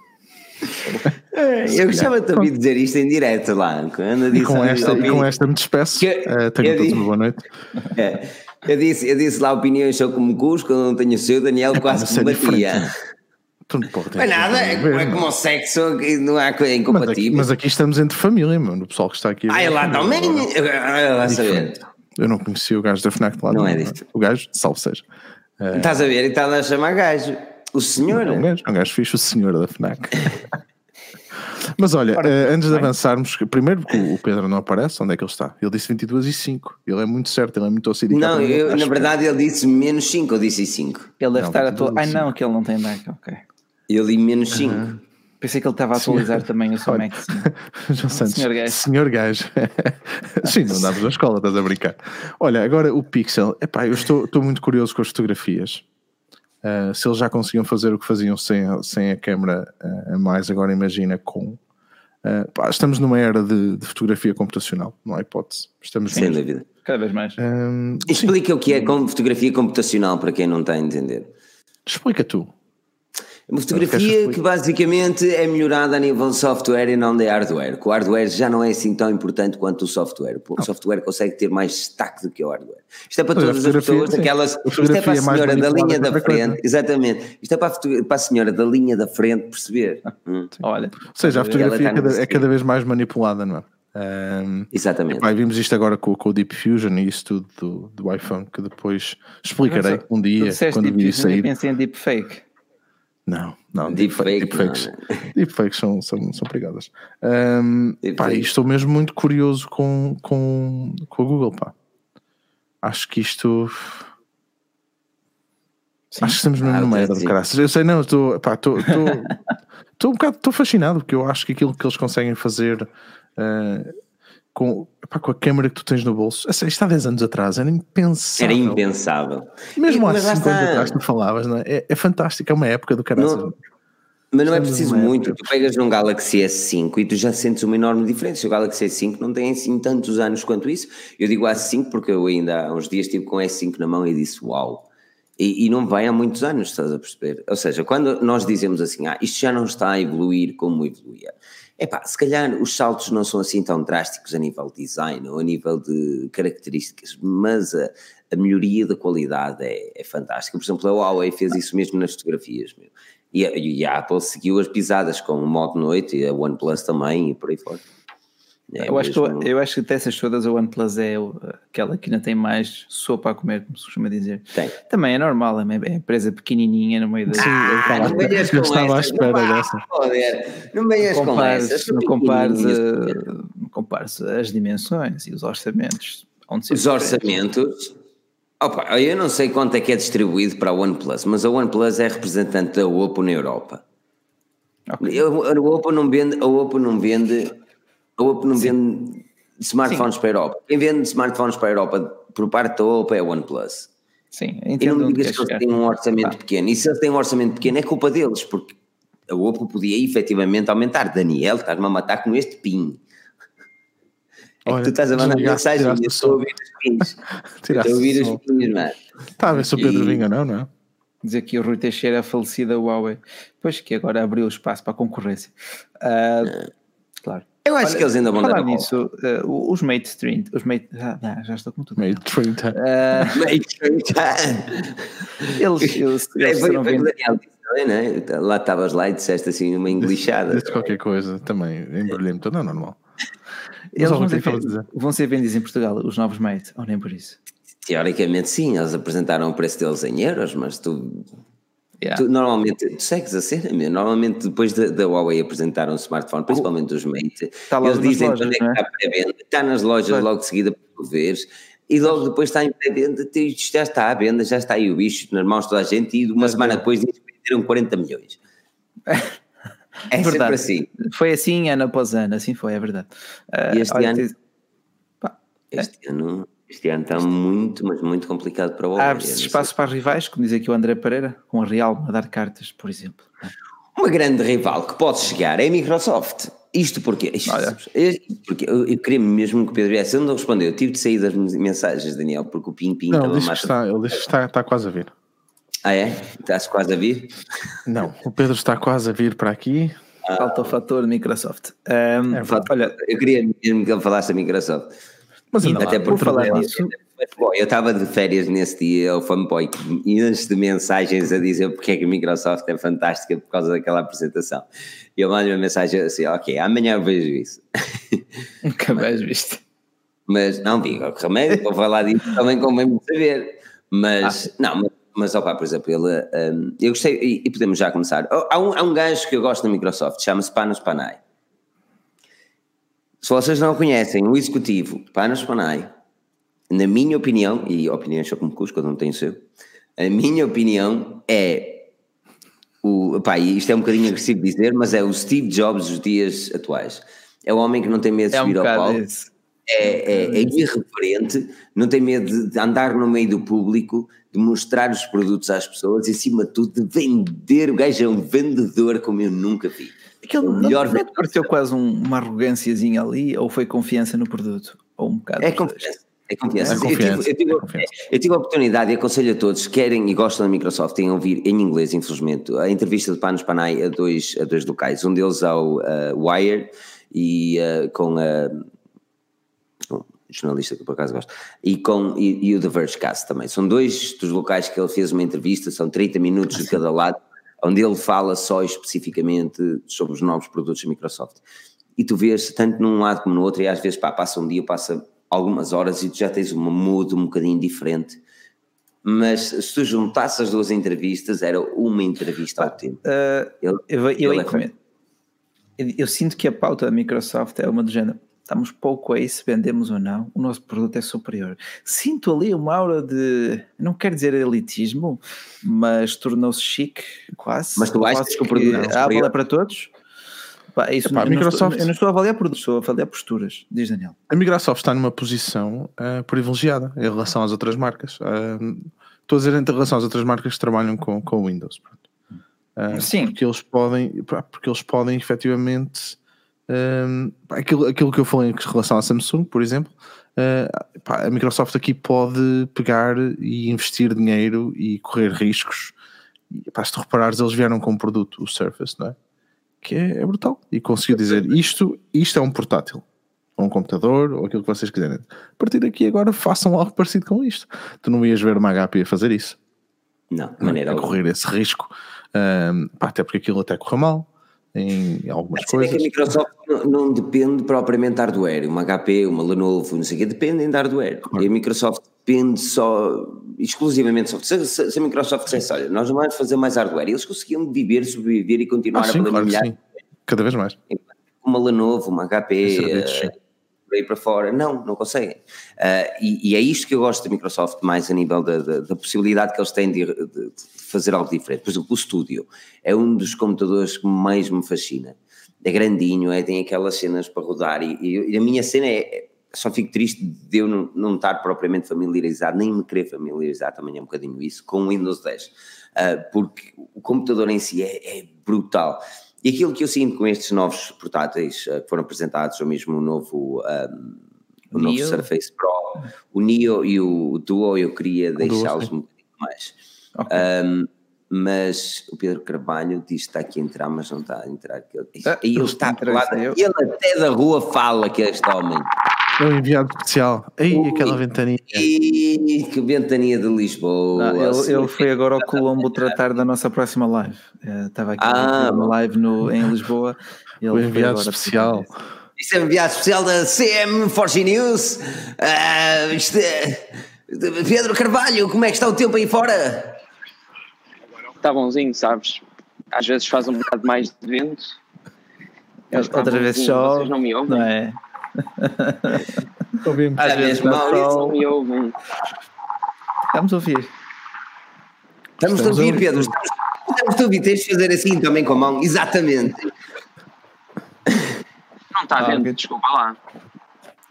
É, eu gostava também de dizer isto em direto lá. Quando e, com esta, e com esta me despeço. Que, uh, tenho todos uma boa noite. É, eu, disse, eu disse lá opiniões sou como Cusco, quando não tenho o seu, Daniel quase que me batia. Não é nada, é, é como o sexo, não há coisa incompatível. Mas aqui, mas aqui estamos entre família, mano. O pessoal que está aqui. Ah, é lá também. Ah, lá saber. Eu não conhecia o gajo da FNAC de lá. Não, é disto. O gajo, salve seja. Uh, Estás a ver? E está a chamar gajo. O senhor. Não, um gajo, um gajo fixe, o senhor da FNAC. Mas olha, uh, antes de avançarmos, primeiro porque o Pedro não aparece, onde é que ele está? Ele disse 22 e 5. Ele é muito certo, ele é muito OCD. Não, eu, na verdade ele disse menos 5, eu disse 5. Ele deve não, estar a todo. Ai não, que ele não tem Mac, ok. Eu li menos 5. Uhum. Pensei que ele estava a atualizar Senhor... também o seu Mac. João Santos, Senhor Gajo. Senhor Gajo. Sim, não dávamos na escola, estás a brincar. Olha, agora o Pixel. Epá, eu estou, estou muito curioso com as fotografias. Uh, se eles já conseguiam fazer o que faziam sem, sem a câmera uh, a mais, agora imagina com. Uh, pá, estamos numa era de, de, fotografia computacional, não há hipótese. Estamos sem dúvida. Cada vez mais. Um, Explica sim. o que é fotografia computacional para quem não está a entender. Explica tu. Uma fotografia que basicamente é melhorada a nível de software e não de hardware. Que o hardware já não é assim tão importante quanto o software. O software consegue ter mais destaque do que o hardware. Isto é para todas as pessoas, sim. aquelas. Isto é para a senhora da linha da frente. Exatamente. Isto é para a, para a senhora da linha da frente perceber. Hum. Olha. Ou seja, a fotografia é cada, é cada vez mais manipulada, não é? Um, Exatamente. Epá, vimos isto agora com, com, o Deep Fusion e isso tudo do, do iPhone, que depois explicarei um dia quando vi sair. pensei em Deepfake. Não, não, deepfake, deepfakes, não, deepfakes são, são, são perigadas. Um, pá, estou mesmo muito curioso com, com, com a Google, pá. Acho que isto. Sim. Acho que estamos mesmo ah, numa era de. Eu sei, não, estou, pá, estou, estou, estou um bocado estou fascinado, porque eu acho que aquilo que eles conseguem fazer uh, com, epá, com a câmera que tu tens no bolso. Isto há 10 anos atrás era impensável. Era impensável. Mesmo e, há 5 anos atrás tu falavas, não é? é? É, fantástico, é uma época do caralho. Mas não é preciso muito. Tu pegas num Galaxy S5 e tu já sentes uma enorme diferença. O Galaxy S5 não tem assim tantos anos quanto isso. Eu digo S5 porque eu ainda há uns dias estive com o S5 na mão e disse uau. E, e, não vai há muitos anos, estás a perceber? Ou seja, quando nós dizemos assim, ah, isto já não está a evoluir como evoluía. Se calhar os saltos não são assim tão drásticos a nível de design ou a nível de características, mas a, a melhoria da qualidade é, é, fantástica. Por exemplo, a Huawei fez isso mesmo nas fotografias, meu. E, a, e a Apple seguiu as pisadas com o modo noite e a OnePlus também e por aí fora. É eu, acho que, eu acho que dessas todas a OnePlus é aquela que ainda tem mais sopa a comer, como se costuma dizer. Tem. Também é normal, é uma empresa pequenininha no meio da. Sim, ah, não venhas com estava à espera dessa. Não venhas com essa. Não compares, não compares as dimensões e os orçamentos. os orçamentos. Opa, eu não sei quanto é que é distribuído para a OnePlus, mas a OnePlus é representante da Oppo na Europa. Okay. A Oppo não vende, a Oppo não vende a Oppo não Sim. vende smartphones Sim. para a Europa. Quem vende smartphones para a Europa por parte da Oppo é a OnePlus. Sim, e não me digas que eles têm um orçamento ah. pequeno. E se eles têm um orçamento pequeno é culpa deles, porque a Oppo podia efetivamente aumentar. Daniel, estás-me a matar com este pin. É Olha, que tu estás a mandar mensagem e eu estou a ouvir os pins. estou a ouvir os pins, mano. Está a ver se o Pedro e... vinha, não, não é? Diz aqui o Rui Teixeira, a falecida Huawei. Pois que agora abriu espaço para a concorrência. Uh, claro. Eu acho Olha, que eles ainda vão falar dar nisso, uh, os Mate 30, os Mate, ah, já estou com tudo. Mate 30. Uh, Mate 30. eles, eles, eles é, foi, foi né? Lá estavas lá e disseste assim uma englixada. Disse qualquer coisa também, embrulhei-me todo, não é normal. Eles vão ser, vão ser vendidos em Portugal, os novos Mate, ou nem por isso? Teoricamente sim, eles apresentaram o preço deles em euros, mas tu Yeah. Tu, normalmente, tu segues a cena mesmo. Normalmente, depois da, da Huawei apresentar um smartphone, principalmente os Mate, está eles dizem lojas, onde é que está é? pré-venda. Está nas lojas logo de seguida para tu veres. E logo depois está em pré-venda, já está à venda, já está aí o bicho nas mãos de toda a gente. E uma semana depois diz que venderam 40 milhões. É verdade. sempre assim. Foi assim ano após ano, assim foi, é verdade. Uh, e este olha, ano. Este ano este ano está muito, mas muito complicado para o Abre-se espaço para rivais, como diz aqui o André Pereira, com a Real a dar cartas, por exemplo. Uma grande rival que pode chegar é a Microsoft. Isto porque, isto, porque eu, eu, queria mesmo que o Pedro viesse. Ele não respondeu. Eu tive de sair das mensagens, Daniel, porque o Pim Pim não, ele está, ele está, está quase a vir. Ah, é? Estás quase a vir? Não, o Pedro está quase a vir para aqui. Ah. Falta o fator Microsoft. Um, é, olha, eu queria mesmo que ele falasse da Microsoft. Mas até por, por falar nisso. eu estava de férias nesse dia, o fanboy, e antes de mensagens a dizer porque é que a Microsoft é fantástica por causa daquela apresentação. E eu mando uma mensagem assim: ok, amanhã eu vejo isso. Nunca mais visto. Mas não digo, que remédio, vou falar disso também convém saber. Mas, ah. não, mas, mas opa, por exemplo, ele, um, eu gostei, e, e, podemos já começar. Há um, há um gajo que eu gosto na Microsoft, chama-se Panos Panay. Se vocês não conhecem, o executivo Panos Panay, na minha opinião, e opiniões são como cusco, não tenho seu, a minha opinião é o, pá, isto é um bocadinho agressivo dizer, mas é o Steve Jobs dos dias atuais. É o homem que não tem medo de é subir um ao palco, é, é, é, irreverente, não tem medo de andar no meio do público, de mostrar os produtos às pessoas e, acima de tudo, de vender. O gajo é um vendedor como eu nunca vi. Aquele melhor não, pareceu quase um, uma arrogânciazinha ali, ou foi confiança no produto? Ou um bocado. É confiança. É confiança. É confiança. Eu, tive, eu, tive, eu, tive, a oportunidade e aconselho a todos que querem e gostam da Microsoft em ouvir em inglês, infelizmente, a entrevista de Panos Panay a dois, a dois locais. Um deles ao uh, Wire e uh, com a. Uh, jornalista que por acaso gosto, e, com, e, e o The Vergecast também. São dois dos locais que ele fez uma entrevista, são 30 minutos de cada lado, onde ele fala só especificamente sobre os novos produtos da Microsoft. E tu vês tanto num lado como no outro, e às vezes pá, passa um dia, passa algumas horas e tu já tens uma mood um bocadinho diferente. Mas se tu juntasses as duas entrevistas, era uma entrevista ao tempo. Uh, ele, eu, eu, ele é eu, eu, sinto que a pauta da Microsoft é uma do género. Estamos pouco aí se vendemos ou não, o nosso produto é superior. Sinto ali uma aura de, não quero dizer elitismo, mas tornou-se chique, quase. Mas tu achas que o produto é a Apple é para todos? Pá, isso Epá, não, eu, Microsoft, não estou, eu não estou a avaliar produtos, estou a avaliar posturas, diz Daniel. A Microsoft está numa posição uh, privilegiada em relação às outras marcas. Uh, estou a dizer em relação às outras marcas que trabalham com, com Windows. Uh, Sim. Porque eles podem, porque eles podem efetivamente. Um, aquilo, aquilo que eu falei em relação à Samsung, por exemplo, uh, pá, a Microsoft aqui pode pegar e investir dinheiro e correr riscos. E, pá, se tu reparares, eles vieram com um produto, o Surface, não é? que é, é brutal. E conseguiu dizer isto, isto é um portátil, ou um computador, ou aquilo que vocês quiserem. A partir daqui agora façam algo parecido com isto. Tu não ias ver uma HP a fazer isso. Não, de maneira a correr esse risco. Um, pá, até porque aquilo até corre mal em algumas a coisas. É que a Microsoft não, não, depende propriamente de hardware. Uma HP, uma Lenovo, não sei o quê, dependem de hardware. Claro. E a Microsoft depende só, exclusivamente de software. Se, se, a Microsoft dissesse, olha, nós não vamos fazer mais hardware, eles conseguiam viver, sobreviver e continuar ah, sim, a planear. Claro Cada vez mais. Uma Lenovo, uma HP, por aí para fora. Não, não conseguem. Uh, e, e, é isto que eu gosto da Microsoft, mais a nível da, da, da possibilidade que eles têm de, de, de, fazer algo diferente. Por exemplo, o Studio é um dos computadores que mais me fascina. É grandinho, é, tem aquelas cenas para rodar e, e a minha cena é, é só fico triste de eu não, não, estar propriamente familiarizado, nem me querer familiarizar também é um bocadinho isso, com o Windows 10, uh, porque o computador em si é, é, brutal. E aquilo que eu sinto com estes novos portáteis uh, que foram apresentados, ou mesmo o novo, um, o novo Surface Pro, o Neo e o Duo, eu queria deixá-los um bocadinho mais. Okay. Um, mas o Pedro Carvalho diz que está aqui a entrar, mas não está a entrar. Ah, e ele está lado, ele até da rua fala que é este homem. É o enviado especial. Aí, aquela ventania. E que ventania de Lisboa. Não, ele, ele, foi agora ao Colombo tratar da nossa próxima live. Estava aqui ah, uma live no, em Lisboa. o enviado especial. Isso é o enviado especial da CM Forge News. Uh, isto é... Pedro Carvalho, como é que está o tempo aí fora? está bonzinho, sabes? Às vezes faz um bocado mais de vento. Outra vez chove. Vocês não me ouvem. Não é? Ouvimos. Às, vezes Maurício não me ouvem. Estamos a ouvir. Estamos, Estamos a ouvir, Pedro. Estamos, estamos a ouvir. Tens de fazer assim também com a mão. Exatamente. Não está ah, vendo, desculpa lá.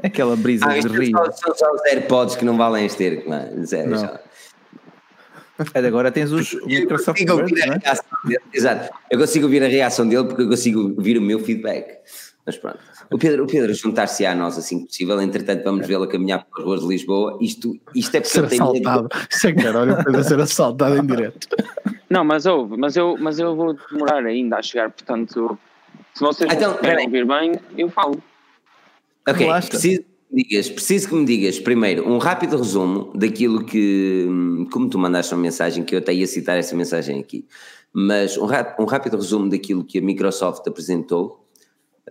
Aquela brisa ah, de rio. São só os AirPods que não valem este mano. Zero, não. Já. Agora tens os Microsoft Word, é? Exato. Eu consigo ouvir a reação dele porque eu consigo ouvir o meu feedback. Mas pronto. O Pedro, o Pedro juntar-se a nós assim que possível, entretanto vamos vê-lo a caminhar pelas ruas de Lisboa. Isto, isto é porque ser assaltado. Isso é que era, olha, Pedro a ser assaltado em direto. Não, mas houve, mas eu, mas eu vou demorar ainda a chegar, portanto, se vocês então, querem ouvir bem, eu falo. Ok, preciso, digas, preciso que me digas primeiro um rápido resumo daquilo que, como tu mandaste uma mensagem, que eu até ia citar essa mensagem aqui, mas um, um rápido resumo daquilo que a Microsoft apresentou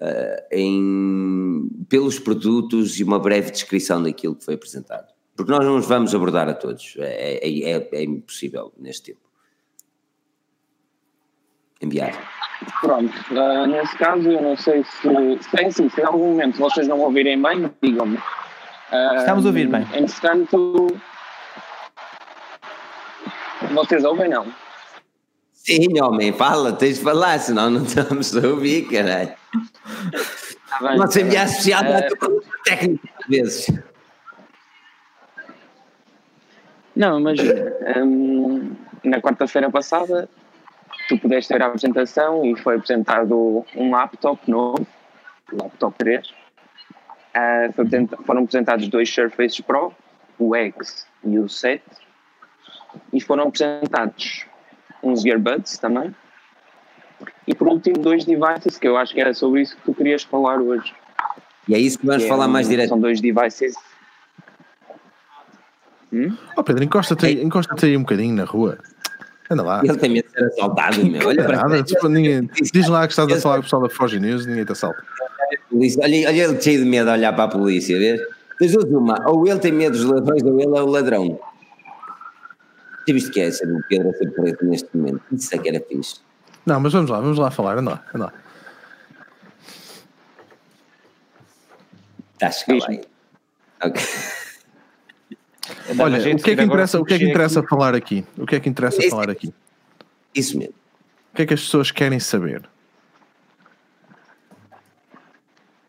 uh, em, pelos produtos e uma breve descrição daquilo que foi apresentado. Porque nós não os vamos abordar a todos, é, é, é, é impossível neste tempo. Enviar. Pronto, uh, nesse caso eu não sei se, se é assim, se em algum momento vocês não ouvirem bem, digam-me. Uh, Estamos a ouvir bem. Entretanto, vocês ouvem não? Sim, homem, fala, tens de falar, senão não estamos a ouvir, caralho. Tá bem, Nossa enviar especial uh, técnica às vezes. Não, imagina, um, na quarta-feira passada tu pudeste ter a apresentação e foi apresentado um laptop novo, laptop 3, Uh, foram apresentados dois Surface Pro, o X e o 7, e foram apresentados uns earbuds também. E por último, dois devices, que eu acho que era sobre isso que tu querias falar hoje. E é isso que vamos que falar é, mais direto. São dois devices. Hum? Oh Pedro, encosta-te aí, encosta aí um bocadinho na rua. Anda lá. Ele tem medo de ser assaltado, meu. Olha para nada, tipo, ninguém, diz lá que estás a falar com o pessoal da Foge News ninguém te assalta. Olha, olha ele cheio de medo a olhar para a polícia, vês? Das duas uma, ou ele tem medo dos ladrões ou ele é o ladrão. Já viste que é ser o Pedro a ser preto neste momento? Isso é que era fixe. Não, mas vamos lá, vamos lá falar, anda lá, anda lá. Estás calado. Ok. Olha, o que é que interessa, o que é que interessa falar aqui? O que é que interessa Esse, falar aqui? Isso mesmo. O que é que as pessoas querem saber?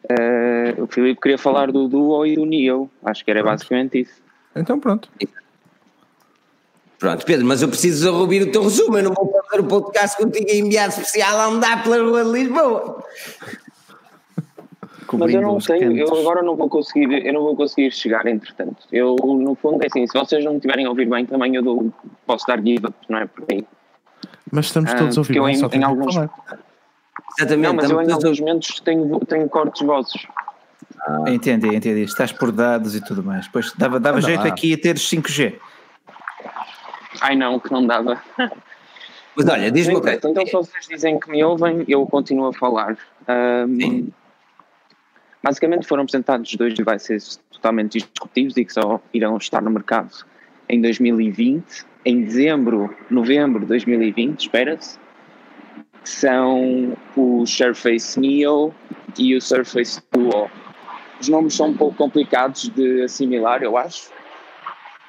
Uh, o Filipe queria falar do Duo e do Neo. Acho que era pronto. basicamente isso. Então pronto. Pronto, Pedro, mas eu preciso ouvir o teu resumo. Eu não vou fazer o podcast contigo em enviado especial a andar pela rua de Lisboa. Mas eu não tenho, eu agora não vou conseguir, eu não vou conseguir chegar, entretanto. Eu, no fundo, é assim, se vocês não estiverem a ouvir bem, também eu dou, posso dar give up, não é por aí. Mas estamos todos ah, a ouvir bem, só em alguns, Exatamente. Não, mas eu em alguns momentos tenho, tenho cortes vossos. Ah. Entendi, entendi. Estás por dados e tudo mais. Pois dava, dava jeito aqui a ter 5G. Ai não, que não dava. Mas olha, diz-me okay. Então, se vocês dizem que me ouvem, eu continuo a falar. Um, basicamente foram apresentados dois devices totalmente disruptivos e que só irão estar no mercado em 2020, em dezembro, novembro de 2020, espera-se são o Surface Neo e o Surface Duo. Os nomes são um pouco complicados de assimilar, eu acho,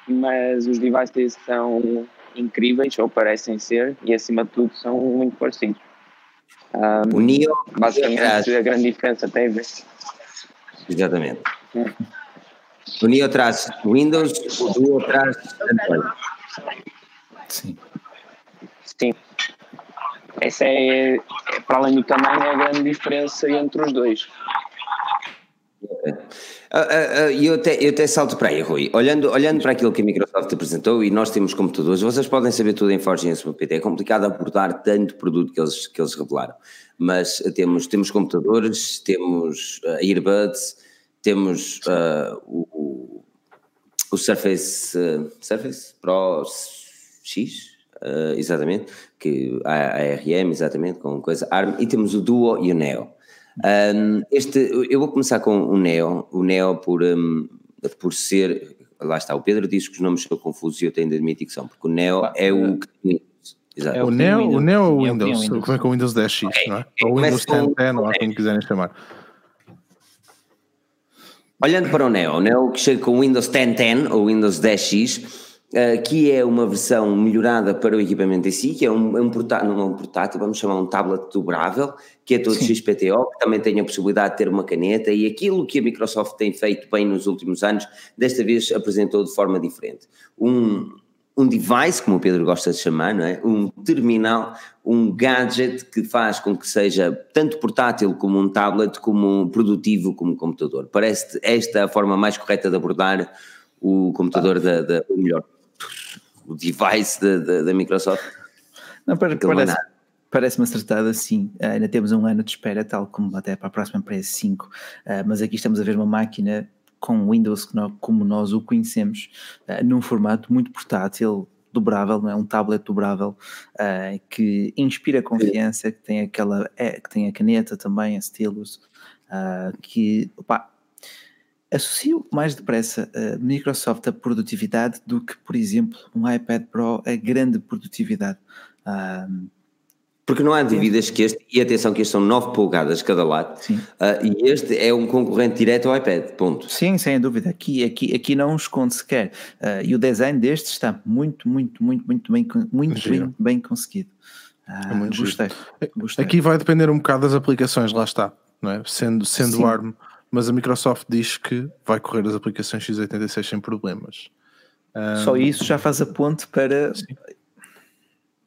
mas os devices são incríveis, ou parecem ser, e acima de tudo são muito parecidos. Um, o Neo, basicamente, a grande diferença tem a ver. Exatamente. É. O Neo traz Windows, o Duo traz Android. Sim. Sim. Essa é, é, para além do tamanho, é a grande diferença entre os dois. Uh, uh, uh, eu, até, eu até salto para aí, Rui. Olhando, olhando para aquilo que a Microsoft apresentou, e nós temos computadores, vocês podem saber tudo em Forge PT. É complicado abordar tanto produto que eles, que eles revelaram, mas temos, temos computadores, temos uh, earbuds, temos uh, o, o Surface, uh, Surface Pro X, exatamente, que a ARM, exatamente, com coisa ARM, e temos o Duo e o Neo. Um, este, eu vou começar com o Neo, o Neo por, um, por ser, lá está, o Pedro disse que os nomes são confusos e eu tenho de admitir que são, porque o Neo é o que tem Exato. É o, Neo, Windows, o Neo é o Windows, Windows. como é que é o Windows 10X, okay. não é? Ou o Windows 10, 10 ou como quiserem chamar. Olhando para o Neo, o Neo que chega com o Windows 1010 ou Windows 10X, Uh, que é uma versão melhorada para o equipamento em si, que é um, é um portátil, não é um portátil, vamos chamar um tablet dobrável, que é todo Sim. XPTO, que também tem a possibilidade de ter uma caneta e aquilo que a Microsoft tem feito bem nos últimos anos, desta vez apresentou de forma diferente. Um, um device, como o Pedro gosta de chamar, não é? um terminal, um gadget que faz com que seja tanto portátil como um tablet, como um produtivo como um computador. Parece esta a forma mais correta de abordar o computador, da, da, ou melhor, o device da, da, da Microsoft. Não, para, parece, parece-me acertado assim. Ainda temos um ano de espera, tal como até para a próxima PS5, uh, mas aqui estamos a ver uma máquina com Windows como nós o conhecemos, uh, num formato muito portátil, dobrável, não é? Um tablet dobrável uh, que inspira confiança, que tem aquela, é, que tem a caneta também, a stylus, uh, que opa, associo mais depressa a Microsoft a produtividade do que, por exemplo, um iPad Pro a grande produtividade. Uh, porque não há dúvidas que este, e atenção que estes são 9 polegadas cada lado, uh, e este é um concorrente direto ao iPad, ponto. Sim, sem dúvida, aqui, aqui, aqui não esconde sequer. Uh, e o design deste está muito, muito, muito, muito bem, muito bem, bem conseguido. Uh, é muito gostei, gostei, Aqui vai depender um bocado das aplicações, lá está, não é? Sendo, sendo ARM, mas a Microsoft diz que vai correr as aplicações x86 sem problemas. Só isso já faz a ponte para Sim.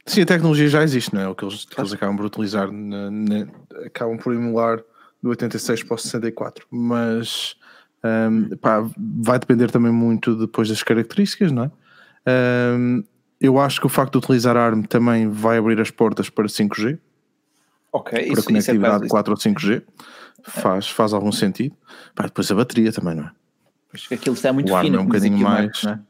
Sim, a tecnologia já existe, não é? O que eles, que eles acabam por utilizar, na, na, acabam por emular do 86 para o 64, mas Um, pá, vai depender também muito depois das características, não é? Um, eu acho que o facto de utilizar ARM também vai abrir as portas para 5G. Ok, para isso, conectividade isso é 4 ou 5G. Faz, faz algum sentido. Pá, depois a bateria também, não é? Pois aquilo está muito O fino. é um bocadinho mais- Marco, não é?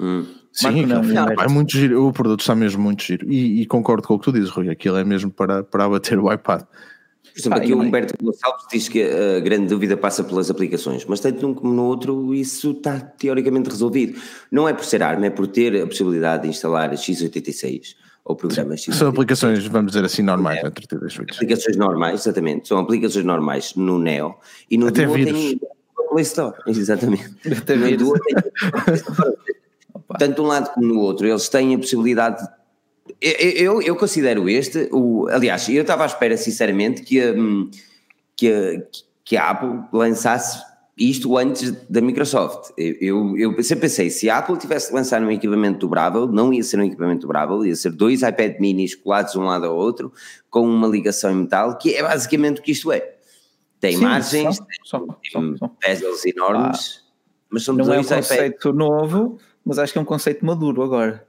Hum. Sim, não, aquilo- Humberto. é muito giro. O produto está mesmo muito giro. E, e concordo com o que tu dizes, Rui. Aquilo é mesmo para, para abater o iPad. Por exemplo, Ah, aqui o. Humberto Gonçalves diz que a grande dúvida passa pelas aplicações, mas tanto num como no outro isso está teoricamente resolvido. Não é por ser ARM, é por ter a possibilidade de instalar x86 ou programas x86. São aplicações, vamos dizer assim, normais, entre todas as coisas. Aplicações normais, exatamente. São aplicações normais no Neo e no Até Duo vírus. tem Play Store. Exatamente. Até no vírus. Duo tem. Tanto um lado como no outro, eles têm a possibilidade. de- Eu, eu, eu considero este, o, aliás, eu estava à espera, sinceramente, que a, hum, que a, que a Apple lançasse isto antes da Microsoft. Eu, eu, sempre pensei, se a Apple tivesse de lançar um equipamento dobrável, não ia ser um equipamento dobrável, ia ser dois iPad minis colados um lado ao outro, com uma ligação em metal, que é basicamente o que isto é. Tem Sim, margens, são, são, tem são, bezels enormes, mas são Não é um dois iPads. conceito novo, mas acho que é um conceito maduro agora.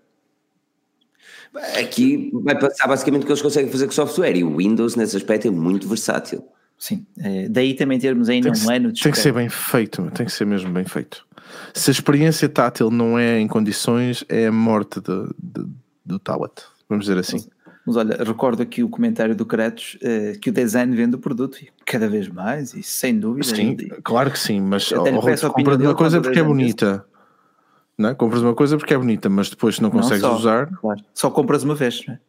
Aqui vai passar basicamente o que eles conseguem fazer com software e o Windows nesse aspecto é muito versátil. Sim, é, daí também termos ainda Tem que, um ano de tem que ser bem feito, tem que ser mesmo bem feito. Se a experiência tátil não é em condições, é a morte do, do, do tablet, vamos dizer assim. Mas olha, recordo aqui o comentário do Kratos eh, que o design vende o produto e cada vez mais, e sem dúvida. Sim, e- claro que sim, mas Eu até lhe oh, Rui, peço a tu opinião compras uma coisa porque é bonita. Não é? Compras uma coisa porque é bonita, mas depois não Não consegues só, usar. claro. Só compras uma vez, não é?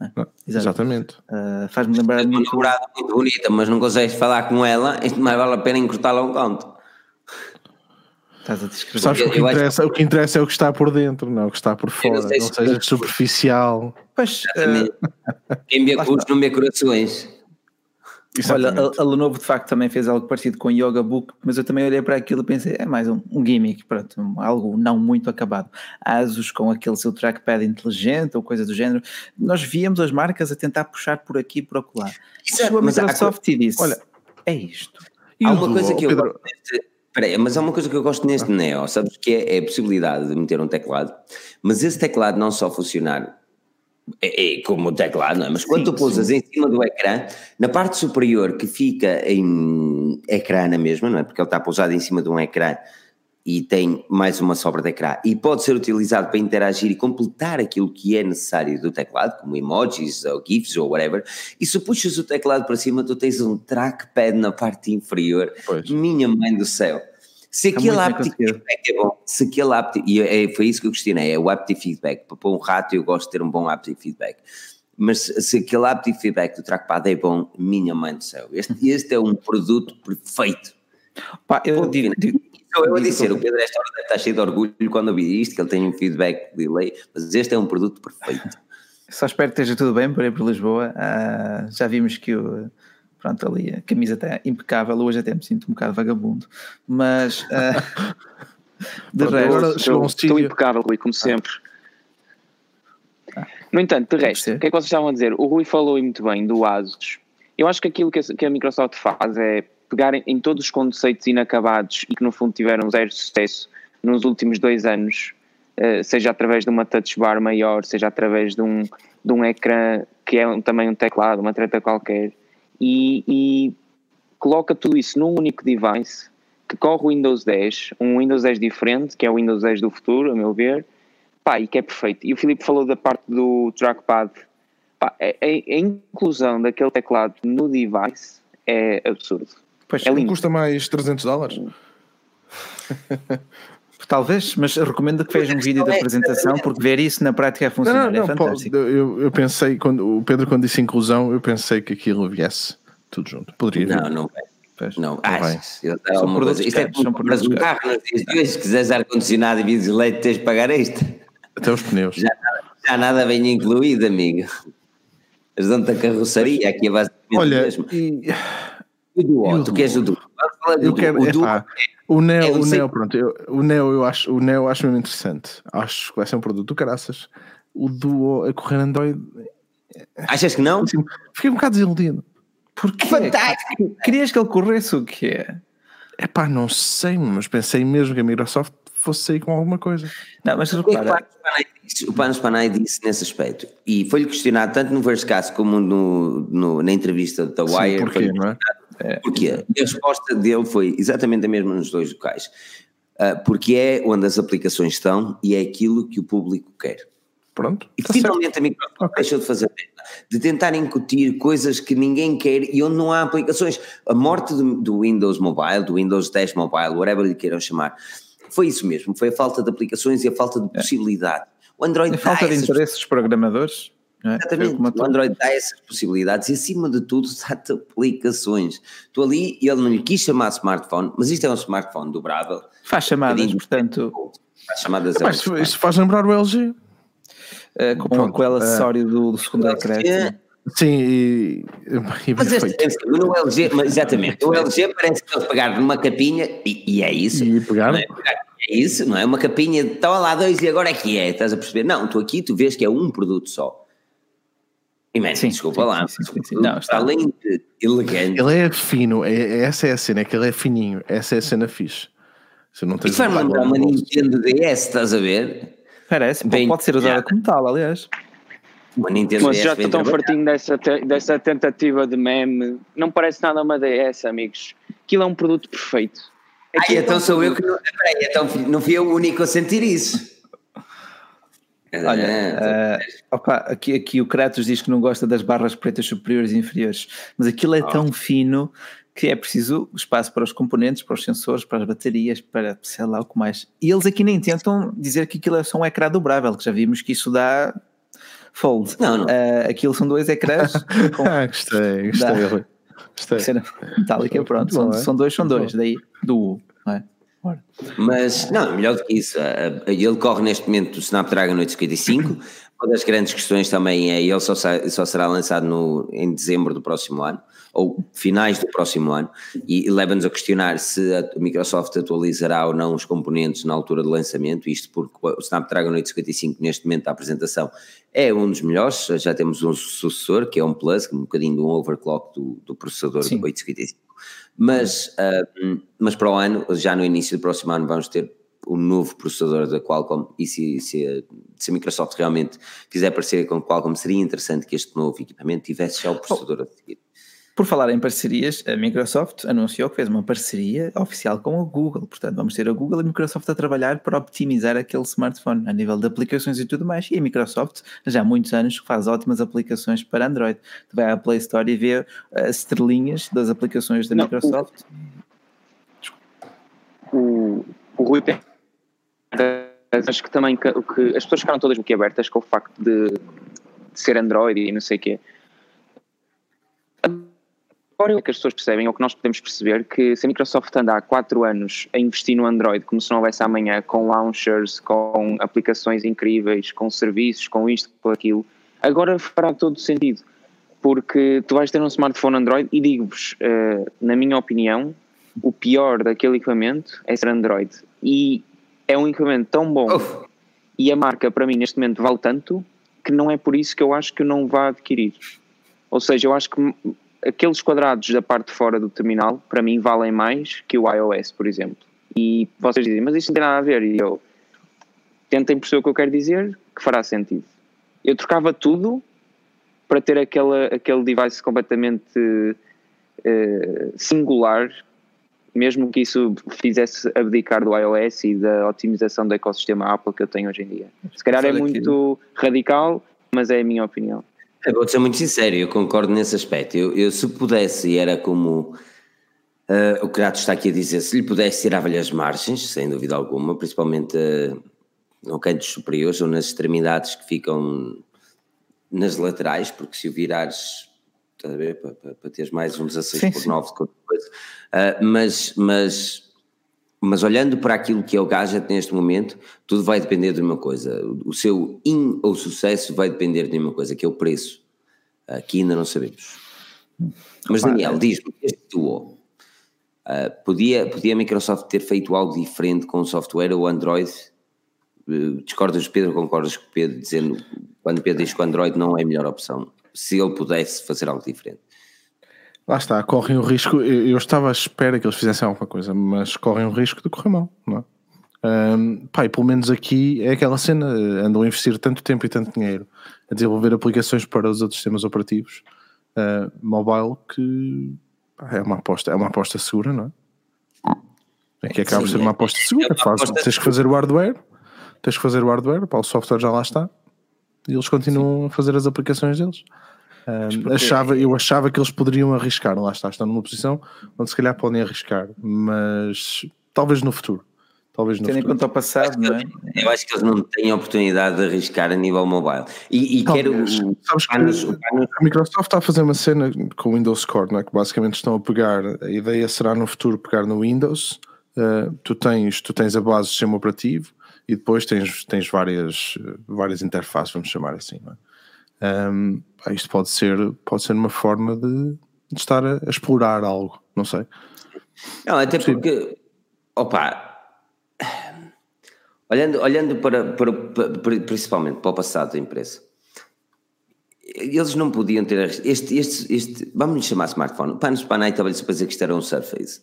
Não, Exato. Exatamente. Ah, Faz-me lembrar É uma namorada muito bonita, mas não consegues falar com ela, isto mais vale a pena encurtá-la um canto. Estás a descrever. Sabes que o que, interessa, o que interessa é o que está por dentro, não é o que está por fora. não Não, sei se- seja superficial. Pois, ah, Exatamente. Quem vê lá cursos não vê corações. Olha, Exatamente. a, a Lenovo de facto também fez algo parecido com o Yoga Book, mas eu também olhei para aquilo e pensei, é mais um, um gimmick, pronto, um- algo não muito acabado. Asus com aquele seu trackpad inteligente ou coisa do género, nós víamos as marcas a tentar puxar por aqui e por acolá. Chegou a Microsoft e disse, olha, é isto. E há uma coisa que eu Pedro? peraí, mas há uma coisa que eu gosto neste Neo, sabes que é, é a possibilidade de meter um teclado, mas esse teclado não só funcionar é, é como o teclado, não é? Mas quando Sim, tu pousas em cima do ecrã, na parte superior que fica em ecrã na mesma, não é? Porque ele está pousado em cima de um ecrã e tem mais uma sobra de ecrã e pode ser utilizado para interagir e completar aquilo que é necessário do teclado, como emojis ou GIFs ou whatever. E se puxas o teclado para cima, tu tens um trackpad na parte inferior. Pois. Minha mãe do céu. Se Está aquele conseguido. feedback é bom, se aquele e é, foi isso que eu questionei, é o haptic feedback. Para pôr um rato, eu gosto de ter um bom haptic feedback. Mas se se aquele haptic feedback do trackpad é bom, minha mãe do céu, este, este é um produto perfeito. Pá, eu Pô, digo, digo- eu a dizer, o Pedro esta hora deve estar cheio de orgulho quando eu vi isto, que ele tem um feedback delay, mas este é um produto perfeito. Só espero que esteja tudo bem por aí por Lisboa. Ah, já vimos que o, pronto, ali a camisa está impecável. Hoje até me sinto um bocado vagabundo, mas ah, de Pronto, resto, agora chegou um Estou impecável, Rui, como sempre. No entanto, de resto, o que é que vocês estavam a dizer? O Rui falou muito bem do Asus. Eu acho que aquilo que a, que a Microsoft faz é pegar em, em todos os conceitos inacabados e que no fundo tiveram zero sucesso nos últimos dois anos, eh, seja através de uma touch bar maior, seja através de um, de um ecrã que é um- também um teclado, uma treta qualquer, e, e coloca tudo isso num único device que corre o Windows 10, um Windows 10 diferente, que é o Windows 10 do futuro, a meu ver, pá, e que é perfeito. E o Filipe falou da parte do trackpad, pá, a, a- a inclusão daquele teclado no device é absurdo. pois, é lindo. Custa mais 300 dólares? talvez, mas recomendo que veja um vídeo da apresentação porque ver isso na prática a Não, funcionar não, é não, pô, fantástico. eu, eu pensei, quando o Pedro quando disse inclusão, eu pensei que aquilo viesse tudo junto. Poderia vir. Não, não vai. Pois. Não, vai. achas? Eu São produtos. Isto é caros, como compras um carro nos dias de hoje, se quiseres ar-condicionado e vidros de leite, tens de pagar extra. Até os pneus. Já, já nada vem incluído, amigo. Eles dão-te a carroçaria, aqui é basicamente o Olha, mesmo. e, e o tu queres o Duo? Do eu quero, o epá, o Neo, é o sei- Neo, pronto, eu, o Neo eu acho, o Neo eu acho mesmo interessante. Acho que vai ser um produto do caraças. O Duo a correr Android, achas que não? assim, fiquei um bocado desiludido. Porquê? Fantástico! Querias que ele corresse o quê? É pá, não sei, mas pensei mesmo que a Microsoft fosse sair com alguma coisa. Não, mas repara. O Panos Panay disse nesse aspecto, e foi-lhe questionado tanto no Verscast como no, no, na entrevista da Wire. Sim, porquê, não é? É? Porquê? A resposta dele foi exatamente a mesma nos dois locais. Uh, porque é onde as aplicações estão e é aquilo que o público quer. Pronto. E tá finalmente certo. a Microsoft okay. deixou de fazer de tentar incutir coisas que ninguém quer e onde não há aplicações. A morte do, do Windows Mobile, do Windows 10 Mobile, whatever lhe queiram chamar, foi isso mesmo, foi a falta de aplicações e a falta de é. possibilidade. O Android a falta de interesse dos programadores. É? Exatamente, o Android dá essas possibilidades e acima de tudo dá-te aplicações. Tu ali, ele não lhe quis chamar smartphone, mas isto é um smartphone dobrável. Faz chamadas, um portanto. Faz chamadas é, mas isto faz lembrar o LG. Uh, com Pronto, aquele acessório uh, do, do segundo ecrã. Sim, e, e mas este, no LG, mas exatamente, o LG parece que eles pegaram numa capinha e, e é isso. E pegaram. É? é? isso, não é? Uma capinha, estava lá dois e agora é que é, estás a perceber? Não, tu aqui tu vês que é um produto só. E man, sim, desculpa sim, lá, sim, sim, sim, não, está além de elegante. Ele é fino, é, é, essa é a cena, é que ele é fininho, essa é a cena fixe. Se não tens Isso vai lembrar uma Nintendo DS, estás a ver? Parece, Bem, pode ser usada como tal, aliás. Uma Nintendo Mas DS já estou tão fartinho dessa, dessa tentativa de meme. Não parece nada uma DS, amigos. Aquilo é um produto perfeito. Ai, então sou eu que não. Peraí, então não fui eu o único a sentir isso. Olha, é, uh, opa, aqui, aqui o Kratos diz que não gosta das barras pretas superiores e inferiores, mas aquilo é oh. tão fino que é preciso espaço para os componentes, para os sensores, para as baterias, para sei lá o que mais. E eles aqui nem tentam dizer que aquilo é só um ecrã dobrável, que já vimos que isso dá fold. Não, não. Uh, aquilo são dois ecrãs. com, ah, gostei, gostei. gostei. Cena metálica, pronto. São, é? são dois, são dois, daí do Mas, não, melhor do que isso, ele corre neste momento o Snapdragon 855. Uma das grandes questões também é ele só, só será lançado no, em dezembro do próximo ano, ou finais do próximo ano, e leva-nos a questionar se a Microsoft atualizará ou não os componentes na altura do lançamento, isto porque o Snapdragon 855 neste momento da apresentação é um dos melhores, já temos um sucessor que é um Plus, um bocadinho de um overclock do, do processador Sim. do 855 mas, uh, mas para o ano, já no início do próximo ano, vamos ter o um novo processador da Qualcomm e se, se, se, a Microsoft realmente fizer parceria com a Qualcomm, seria interessante que este novo equipamento tivesse já o processador a seguir. Por falar em parcerias, a Microsoft anunciou que fez uma parceria oficial com a Google. Portanto, vamos ter a Google e a Microsoft a trabalhar para optimizar aquele smartphone a nível de aplicações e tudo mais. E a Microsoft já há muitos anos faz ótimas aplicações para Android. Tu vai à Play Store e vê as estrelinhas das aplicações da Não, Microsoft. O, o Rui tem. Acho que também que, que as pessoas ficaram todas boquiabertas com o facto de, de ser Android e não sei o quê Agora o que as pessoas percebem, ou que nós podemos perceber, que se a Microsoft anda há 4 anos a investir no Android como se não houvesse amanhã, com launchers, com aplicações incríveis, com serviços, com isto, com aquilo, agora fará todo sentido. Porque tu vais ter um smartphone Android e digo-vos, uh, na minha opinião, o pior daquele equipamento é ser Android. E é um equipamento tão bom Uf. e a marca para mim neste momento vale tanto que não é por isso que eu acho que eu não vá adquirir. Ou seja, eu acho que aqueles quadrados da parte de fora do terminal, para mim, valem mais que o iOS, por exemplo. E vocês dizem, mas isso não tem nada a ver. E eu, tentem perceber o que eu quero dizer, que fará sentido. Eu trocava tudo para ter aquele, aquele device completamente uh, singular, mesmo que isso fizesse abdicar do iOS e da otimização do ecossistema Apple que eu tenho hoje em dia. Se calhar é muito radical, mas é a minha opinião. Eu vou ser muito sincero, eu concordo nesse aspecto. Eu, eu se pudesse, e era como uh, o Kratos está aqui a dizer, se lhe pudesse tirar-lhe as margens, sem dúvida alguma, principalmente uh, no cantos superiores ou nas extremidades que ficam nas laterais, porque se o virares, estás a ver, para, para, para teres mais um 16 sim, por 9 de qualquer coisa. Uh, mas, mas mas olhando para aquilo que é o gadget neste momento, tudo vai depender de uma coisa. O seu in ou sucesso vai depender de uma coisa, que é o preço. Aqui ainda não sabemos. Mas Daniel, diz-me, este duo, uh, podia, podia a Microsoft ter feito algo diferente com o software ou Android? Uh, discordas Pedro, concordas com o Pedro, dizendo, quando Pedro diz que o Android não é a melhor opção, se ele pudesse fazer algo diferente? Lá está, correm o risco. Eu, estava à espera que eles fizessem alguma coisa, mas correm o risco de correr mal, não é? Um, pá, e pelo menos aqui é aquela cena, andam a investir tanto tempo e tanto dinheiro a desenvolver aplicações para os outros sistemas operativos uh, mobile que pá, é uma aposta, é uma aposta segura, não é? Aqui acaba por ser uma aposta segura, é aposta tens que fazer o hardware, tens que fazer o hardware, pá, o software já lá está, e eles continuam Sim. a fazer as aplicações deles. Um, achava, eu achava que eles poderiam arriscar, lá está, estão numa posição onde se calhar podem arriscar, mas talvez no futuro. Talvez no Tendo em conta o passado, não é? Eu acho que eles não têm a oportunidade de arriscar a nível mobile. E, e quero. Sabes panos, que panos... a Microsoft está a fazer uma cena com o Windows Core, não é? que basicamente estão a pegar. A ideia será no futuro pegar no Windows. Uh, tu, tens, tu tens a base do sistema operativo e depois tens, tens várias, várias interfaces, vamos chamar assim. Não é? Um, isto pode ser, pode ser uma forma de, de estar a, a, explorar algo, não sei. Não, até porque, opa, olhando, olhando para, para, para, principalmente para o passado da empresa, eles não podiam ter este, este, este vamos lhe chamar smartphone. O Panos Panay estava-lhe a dizer que isto era um Surface.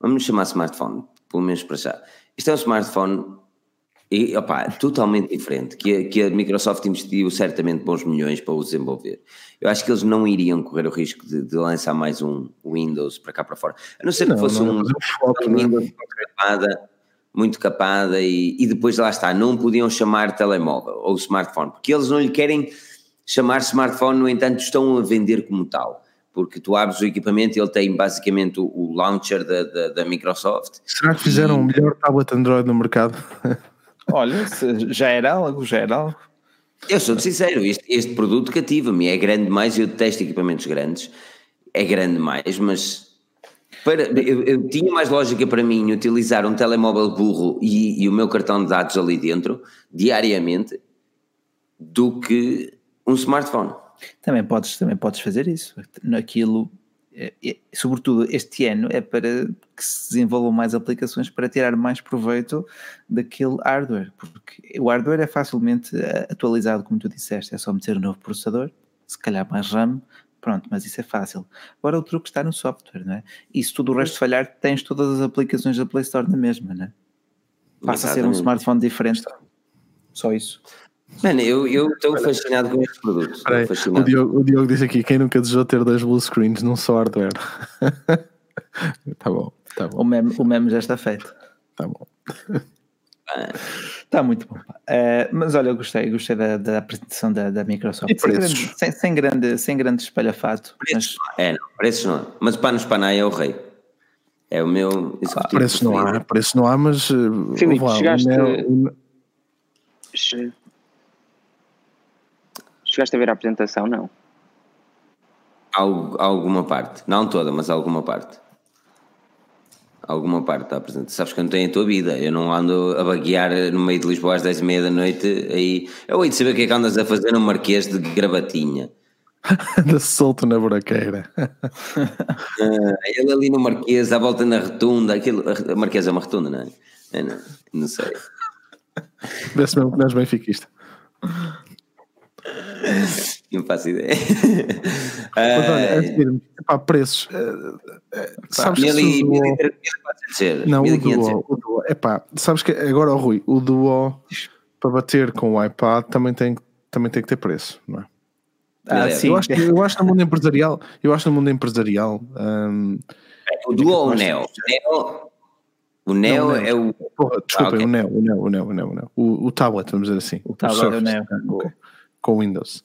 Vamos lhe chamar smartphone, pelo menos para já. Isto é um smartphone e, opa, totalmente diferente, que a, que a Microsoft investiu certamente bons milhões para o desenvolver. Eu acho que eles não iriam correr o risco de, de lançar mais um Windows para cá para fora, a não ser não, que fosse não, um, um é? Windows capada, muito capada e, e depois lá está, não podiam chamar telemóvel ou smartphone, porque eles não lhe querem chamar smartphone, no entanto estão a vender como tal porque tu abres o equipamento e ele tem basicamente o, o launcher da, da, da, Microsoft. Será que fizeram o um melhor tablet Android no mercado? Olha, já era algo, já era algo. Eu sou sincero, este, este produto cativa-me, é grande demais, eu detesto equipamentos grandes, é grande demais, mas para, eu, eu, tinha mais lógica para mim utilizar um telemóvel burro e, e, o meu cartão de dados ali dentro, diariamente, do que um smartphone. Também podes, também podes fazer isso. Naquilo sobretudo este ano, é para que se desenvolvam mais aplicações para tirar mais proveito daquele hardware, porque o hardware é facilmente eh, atualizado, como tu disseste, é só meter um novo processador, se calhar mais RAM, pronto, mas isso é fácil. Agora o truque está no software, não é? E se tudo o resto falhar, tens todas as aplicações da Play Store na mesma, não é? Passa a ser um smartphone diferente. Só isso. Mano, eu estou fascinado com este produto. Peraí, o, Diogo, o Diogo disse aqui: quem nunca desejou ter dois blue screens num só hardware? tá bom, tá bom. O meme, o meme já está feito. Tá bom. Está muito bom. Uh, mas olha, eu gostei, gostei da, da apresentação da, da Microsoft. Sem grande, sem, sem, grande, sem grande espalhafato. Preços, mas... É, não, preços não. Mas panos panai é o rei. É o meu. Ah, preços não há, preços não há, mas. Eh, Filipe, chegaste. O Chegaste a ver a apresentação? Não. Algo, alguma parte. Não toda, mas alguma parte. Alguma parte da apresentação. Sabes que eu não tenho a tua vida. Eu não ando a baguear no meio de Lisboa às 10 e meia da noite. Aí eu hei de saber o que é que andas a fazer no Marquês de gravatinha. Anda solto na buraqueira. ah, ele ali no Marquês, à volta na retunda. Aquilo, a Marquês é uma retunda, não é? é não, não sei. Vê-se mesmo que não és benfiquista. Não faço ideia. Mas olha, é assim, pá, preços. É, sabes mil que o Não, o Duo, o Duo. Epá, sabes que agora, oh, Rui, o Duo para bater com o iPad também tem, também tem que ter preço, não é? Ah, sim. Eu acho, eu acho no mundo empresarial, eu acho no mundo empresarial. Um, o Duo ou o Neo? Neo? O Neo, não, é o. Porra, desculpa, ah, okay. o, Neo, o Neo, o Neo, o Neo, o Neo. O, o tablet, vamos dizer assim. O tablet o é o Neo. Okay com Windows.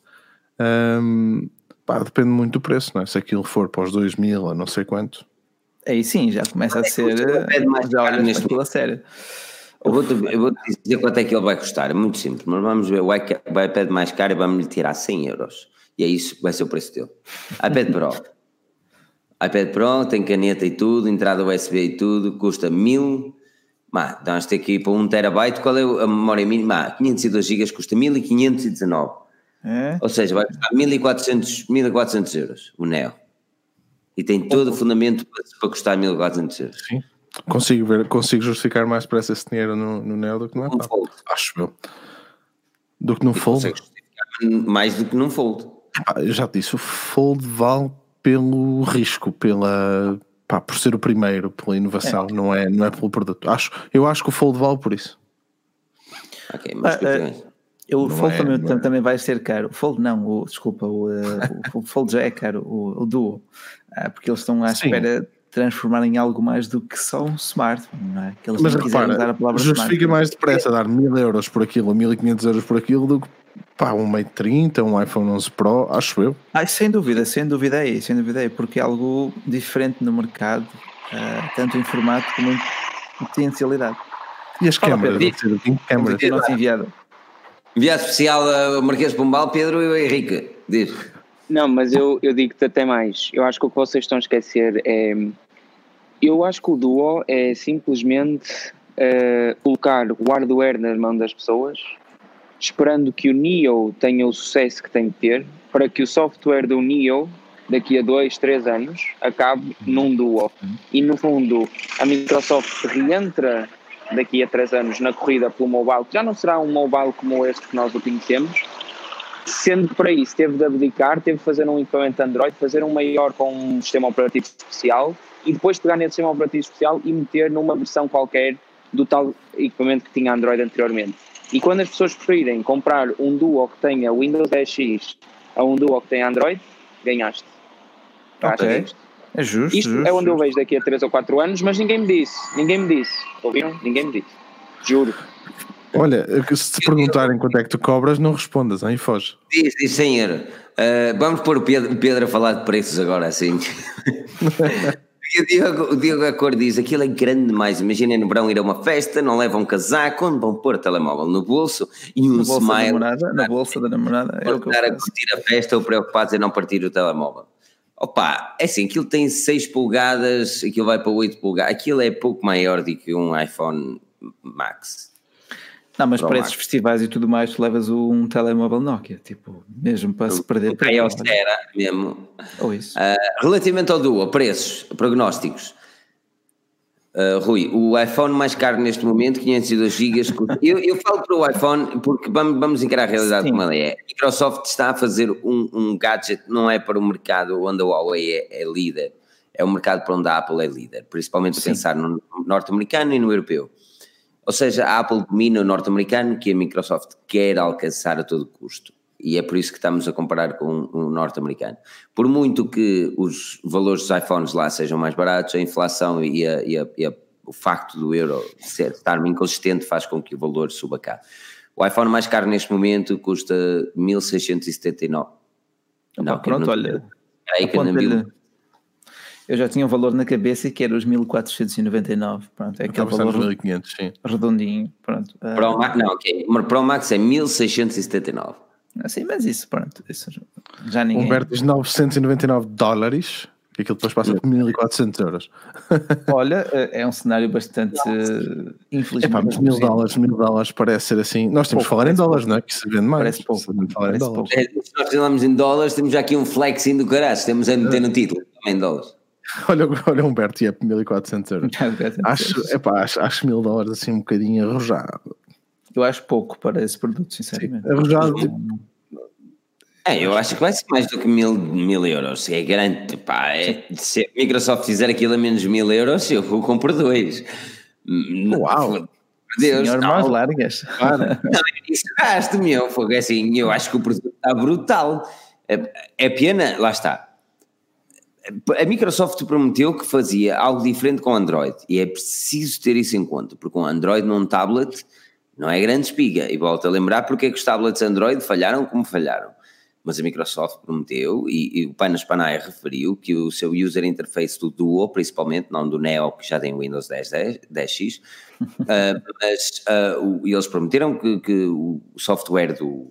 Um, pá, depende muito do preço, não é? Se aquilo for para os 2 mil a não sei quanto. Aí sim, já começa a ser. É mais caro neste a sério. Eu vou-te vou dizer quanto é que ele vai custar, é muito simples, mas vamos ver o iPad mais caro e vamos lhe tirar 100 euros. E é isso que vai ser o preço dele. iPad Pro. iPad Pro tem caneta e tudo, entrada USB e tudo, custa 1000. Mas nós ter que ir para 1 terabyte, qual é a memória mínima? 502 GB custa 1519. É? Ou seja, vai custar 1400, 1400 euros o Neo. E tem todo o fundamento para custar 1400 euros. Sim. Consigo, ver, consigo justificar mais para esse dinheiro no, no Neo do que no. Fold. Acho eu. Do que no e Fold? Mais do que num Fold. Ah, eu já te disse, o Fold vale pelo risco, pela pá, por ser o primeiro, pela inovação, é. não, é, não é pelo produto. Acho, eu acho que o Fold vale por isso. Ok, mas ah, uh, o Fold é, também, é. também vai ser caro. O Fold não, o, desculpa, o, uh, o Fold já é caro, o, o Duo, uh, porque eles estão à Sim. espera de transformar em algo mais do que só um smartphone, não é? Que eles mas repara, dar a palavra justifica mais depressa dar mil euros por aquilo ou 1500 euros por aquilo do que pá, um Mate 30, um iPhone 11 Pro, acho eu. Ai, sem dúvida, sem dúvida é aí, sem dúvida é porque é algo diferente no mercado, uh, tanto em formato como em potencialidade. E as Fala, câmeras? Pedro, câmeras. Enviado. Enviado especial ao Marquês de Pombal, Pedro e Henrique, diz. Não, mas eu, eu digo-te até mais. Eu acho que o que vocês estão a esquecer é. Eu acho que o Duo é simplesmente uh, colocar o hardware nas mãos das pessoas esperando que o Neo tenha o sucesso que tem de ter, para que o software do Neo, daqui a dois, três anos, acabe num Duo. E no fundo, a Microsoft reentra daqui a três anos na corrida pelo mobile, que já não será um mobile como este que nós o conhecemos, sendo que para isso teve de abdicar, teve de fazer um equipamento Android, fazer um maior com um sistema operativo especial e depois pegar nesse sistema operativo especial e meter numa versão qualquer do tal equipamento que tinha Android anteriormente. E quando as pessoas preferirem comprar um Duo que tenha Windows 10X a um Duo que tenha Android, ganhaste. Ok. É justo. Isto justo, é onde eu vejo daqui a 3 ou 4 anos, mas ninguém me disse. Ninguém me disse. Ouviram? Ninguém me disse. Juro. Olha, se te perguntarem quanto é que tu cobras, não respondas, aí foge. Diz, diz senhor. Uh, vamos pôr o Pedro, o Pedro a falar de preços agora, assim. o Diogo, o Diogo Acor diz: aquilo é grande demais. Imaginem no verão ir a uma festa, não levam um casaco, onde vão pôr o telemóvel no bolso e um smile. Namorada, na bolsa da namorada. É estar a curtir a festa ou preocupados em não partir o telemóvel. Opa, é assim, aquilo tem 6 polegadas, aquilo vai para 8 polegadas, aquilo é pouco maior do que um iPhone Max. Não, mas para esses festivais e tudo mais, tu levas um telemóvel Nokia, tipo, mesmo para se perder. O era mesmo. Ou isso. Uh, relativamente ao Duo, preços, prognósticos. Uh, Rui, o iPhone mais caro neste momento, 502 GB. eu, eu falo para o iPhone porque vamos, vamos encarar a realidade Sim. como ela é. A Microsoft está a fazer um, um gadget, não é para o mercado onde a Huawei é, é líder, é um mercado para onde a Apple é líder, principalmente a pensar no norte-americano e no europeu. Ou seja, a Apple domina o norte-americano que a Microsoft quer alcançar a todo custo. E é por isso que estamos a comparar com o norte-americano. Por muito que os valores dos iPhones lá sejam mais baratos, a inflação e, a, e, a, e a, o facto do euro ser, estar inconsistente faz com que o valor suba cá. O iPhone mais caro neste momento custa 1679. Opa, não, pronto, não, olha. Aí que eu já tinha um valor na cabeça que era os 1499. Pronto, é aquele valor 1500, sim. redondinho. Pronto. Pro Max, não, ok. O Pro Max é 1679. Sim, mas isso, pronto. Isso já ninguém. Humberto diz 999 dólares. E aquilo depois passa por 1400 euros. Olha, é um cenário bastante infeliz. É pá, mas mil dólares, mil dólares parece ser assim. Nós temos que falar em dólares, pouco. não é? Que se vende mais. Parece pouco. Se, falar em dólares. É, se nós falamos em dólares, temos já aqui um flexing do caralho. Temos a meter no título, também em dólares. Olha, olha Humberto, e é 1400 euros. acho, epá, acho, acho mil dólares assim um bocadinho arrojado. Eu acho pouco para esse produto, sinceramente. Sim, arrojado. Tipo... É, eu acho que vai ser mais do que mil, mil euros. É grande, pá. É, se a Microsoft fizer aquilo a menos mil euros, eu compro dois. Uau! Deus, Senhor, não. mais largas. Não, isso gasto, meu. Fogo, é assim, eu acho que o produto está brutal. É, é pena, lá está a Microsoft prometeu que fazia algo diferente com Android e é preciso ter isso em conta, porque um Android num tablet não é grande espiga. E volto a lembrar porque é que os tablets Android falharam como falharam. Mas a Microsoft prometeu, e, e o Panas Panay referiu, que o seu user interface do Duo, principalmente, não do Neo, que já tem Windows 10, 10, 10X, uh, mas uh, o, eles prometeram que, que o software do,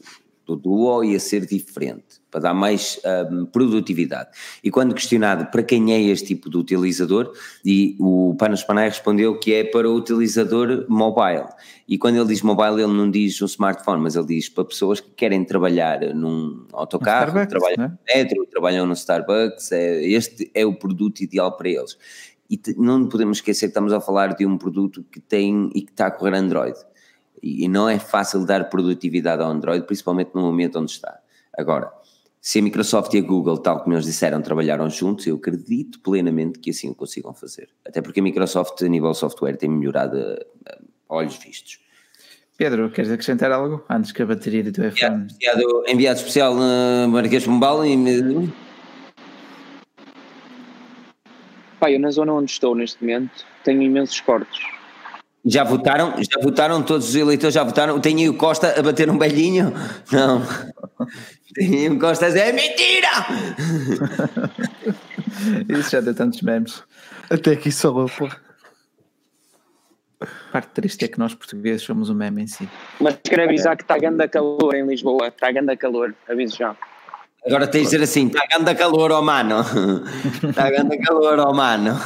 do Duo ia ser diferente, para dar mais um, produtividade. E quando questionado para quem é este tipo de utilizador, e o Panos Panay respondeu que é para o utilizador mobile. E quando ele diz mobile, ele não diz um smartphone, mas ele diz para pessoas que querem trabalhar num autocarro, trabalham né? no metro, trabalham no Starbucks, é, este é o produto ideal para eles. E não podemos esquecer que estamos a falar de um produto que tem e que está a correr Android e não é fácil dar produtividade ao Android, principalmente no momento onde está. Agora, Se a Microsoft e a Google, tal como eles disseram, trabalharam juntos, eu acredito plenamente que assim o consigam fazer. Até porque a Microsoft, a nível software, tem melhorado a, a olhos vistos. Pedro, queres acrescentar algo antes que a bateria do teu iPhone? Enviado, enviado especial na Marquês Pombal e. Pai, eu na zona onde estou neste momento tenho imensos cortes. Já votaram? Já votaram? Todos os eleitores já votaram? Tem aí o Costa a bater um velhinho? Não. Tem aí o Costa a dizer: é mentira! Isso já deu tantos memes. Até aqui só pô. A parte triste é que nós portugueses somos o meme em si. Mas quero avisar que está ganda calor em Lisboa. Está ganda calor, aviso já. Agora tens de dizer assim: está ganda calor, ó oh mano. Está ganda calor, ó oh mano.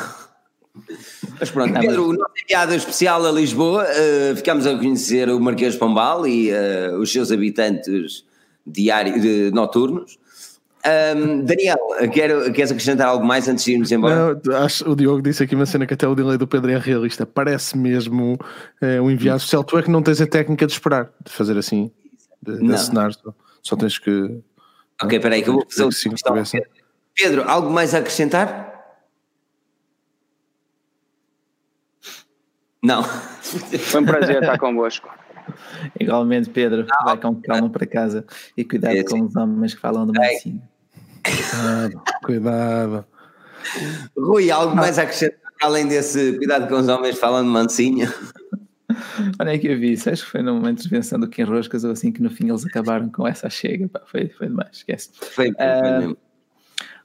Mas pronto, Pedro, o nosso enviado especial a Lisboa, uh, ficamos a conhecer o Marquês Pombal e uh, os seus habitantes diários, de, noturnos. Um, Daniel, quero, queres acrescentar algo mais antes de irmos embora? Não, acho, o Diogo disse aqui uma cena que até o delay do Pedro é realista. Parece mesmo é, um enviado especial. Tu é que não tens a técnica de esperar, de fazer assim, de, de assinar. Só, só tens que. Ok, espera aí que eu vou fazer o Pedro. Pedro, algo mais a acrescentar? Não. Foi um prazer estar convosco. Igualmente, Pedro, não, vai com calma para casa e cuidado é, com os homens que falam de medicina. Cuidado, cuidado. Rui, algo mais a acrescentar além desse cuidado com os homens falando de mansinha? Olha é que eu vi isso, acho que foi numa intervenção do Kim Roscas ou assim que no fim eles acabaram com essa chega, pá, foi, foi demais, esquece. Foi, foi uh, mesmo.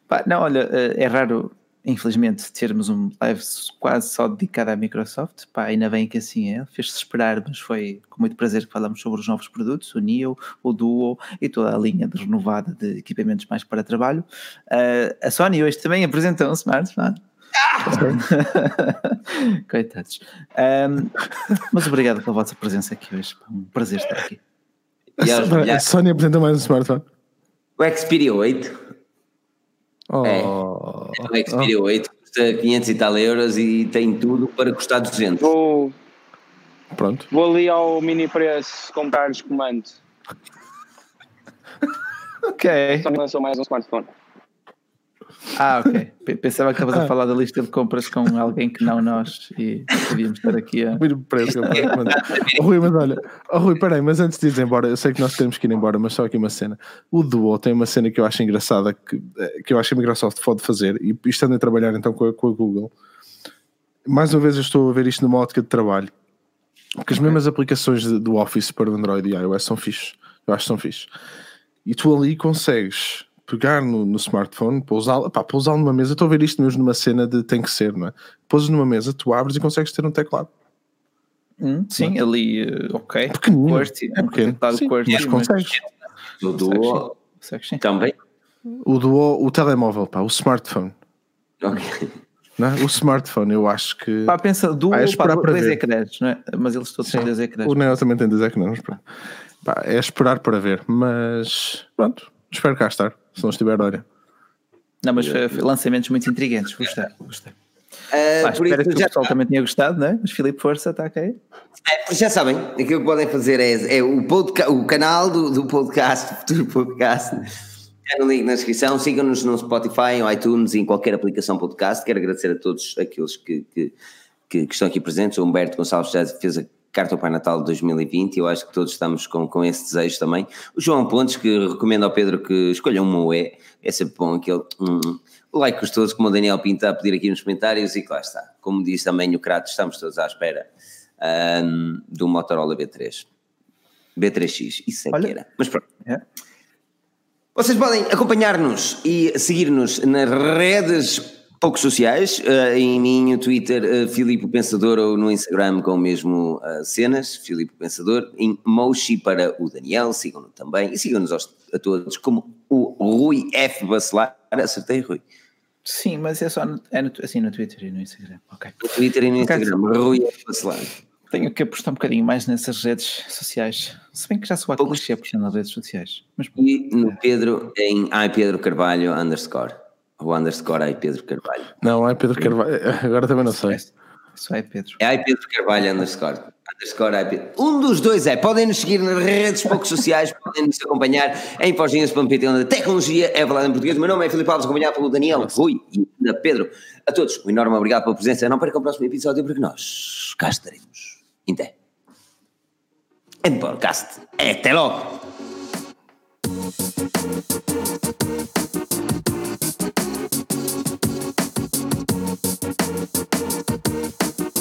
Pá, não, olha, uh, é raro infelizmente, termos um live quase só dedicado à Microsoft. Pá, ainda bem que assim é. Fez-se esperar, mas foi com muito prazer que falamos sobre os novos produtos, o Neo, o Duo e toda a linha de renovada de equipamentos mais para trabalho. Uh, a Sony hoje também apresentou um smartphone. Coitados. Um, mas obrigado pela vossa presença aqui hoje. Um prazer estar aqui. A, a Sony apresentou mais um smartphone. O Xperia 8 Oh, é. O Xperia oh. 8 custa 500 e tal euros e tem tudo para custar 200. Vou, Pronto. Vou ali ao mini preço comprar os comandos. ok. Só lançou mais um smartphone. Ah, ok. Pensava que estavas a ah. falar da lista de compras com alguém que não nós e podíamos estar aqui a. Muito preço. oh, Rui, mas olha, oh, Rui, peraí, mas antes de ir embora, eu sei que nós temos que ir embora, mas só aqui uma cena. O Duo tem uma cena que eu acho engraçada que, que eu acho que a Microsoft pode fazer, e estando a trabalhar então com a, com a Google, mais uma vez eu estou a ver isto numa ótica de trabalho. Porque as mesmas aplicações do Office para o Android e iOS são fixes. Eu acho que são fixes. E tu ali consegues pegar no, no smartphone, pousá-lo, pá, numa mesa, estou a ver isto mesmo numa cena de tem que ser, não é? Pousas numa mesa, tu abres e consegues ter um teclado. Hum, sim, ali, uh, ok. Pequenino, QWERTY, é pequeno, sim, QWERTY, mas consegues. O Duo também. O Duo, o telemóvel, pá, o smartphone. Ok. Não, é? o smartphone, eu acho que. Pá, pensa, Duo, pá, esperar pá, para dois ver. ecrãs, não é? Mas eles todos têm dois ecrãs. O Neo também tem dois ecrãs, pá, é esperar para ver, mas pronto, espero cá estar se não estiver, olha. Não, mas foi, foi lançamentos muito intrigantes, gostei, gostei. Uh, Pá, espero que o pessoal também tenha gostado, não é? Mas Filipe Força está aqui. É, já sabem, aquilo que podem fazer é, é o, podca, o canal do, do podcast, futuro podcast, é no link na descrição, sigam-nos no Spotify, no iTunes e em qualquer aplicação podcast. Quero agradecer a todos aqueles que, que, que, que estão aqui presentes. O Humberto Gonçalves já fez a carta ao Pai Natal de 2020 eu acho que todos estamos com, com esse desejo também. O João Pontes, que recomenda ao Pedro que escolha um Moé, é sempre bom aquele hum, like gostoso, como o Daniel Pinta a pedir aqui nos comentários, e lá está. Como disse também o Crato, estamos todos à espera um, do Motorola B3. B3X, isso é Olha, que era. Mas pronto. É. Vocês podem acompanhar-nos e seguir-nos nas redes poucos sociais, uh, em mim, no Twitter, uh, Filipe Pensador, ou no Instagram com o mesmo uh, cenas, Filipe Pensador, em Moshi para o Daniel, sigam-no também, e sigam-nos a todos como o Rui F. Bacelar, acertei Rui? Sim, mas é só no, é no, assim no Twitter e no Instagram, ok. No Twitter e no Instagram, okay. Rui F. Bacelar. Tenho que apostar um bocadinho mais nessas redes sociais, se bem que já sou a clichê apostando nas redes sociais. Mas, e no Pedro, em ai Pedro Carvalho underscore. O underscore é Pedro Carvalho. Não, é Pedro Carvalho. Agora também não sei. Só é Pedro. É Pedro Carvalho underscore. Um dos dois é, podem nos seguir nas redes pouco sociais, podem nos acompanhar em Forginhas.pt, onde a tecnologia é falada em português. O meu nome é Filipe Alves, acompanhado pelo Daniel, Rui e da Pedro. A todos, um enorme obrigado pela presença. Não percam o próximo episódio, porque nós cá estaremos. Até. Em podcast. Até logo! Thank you.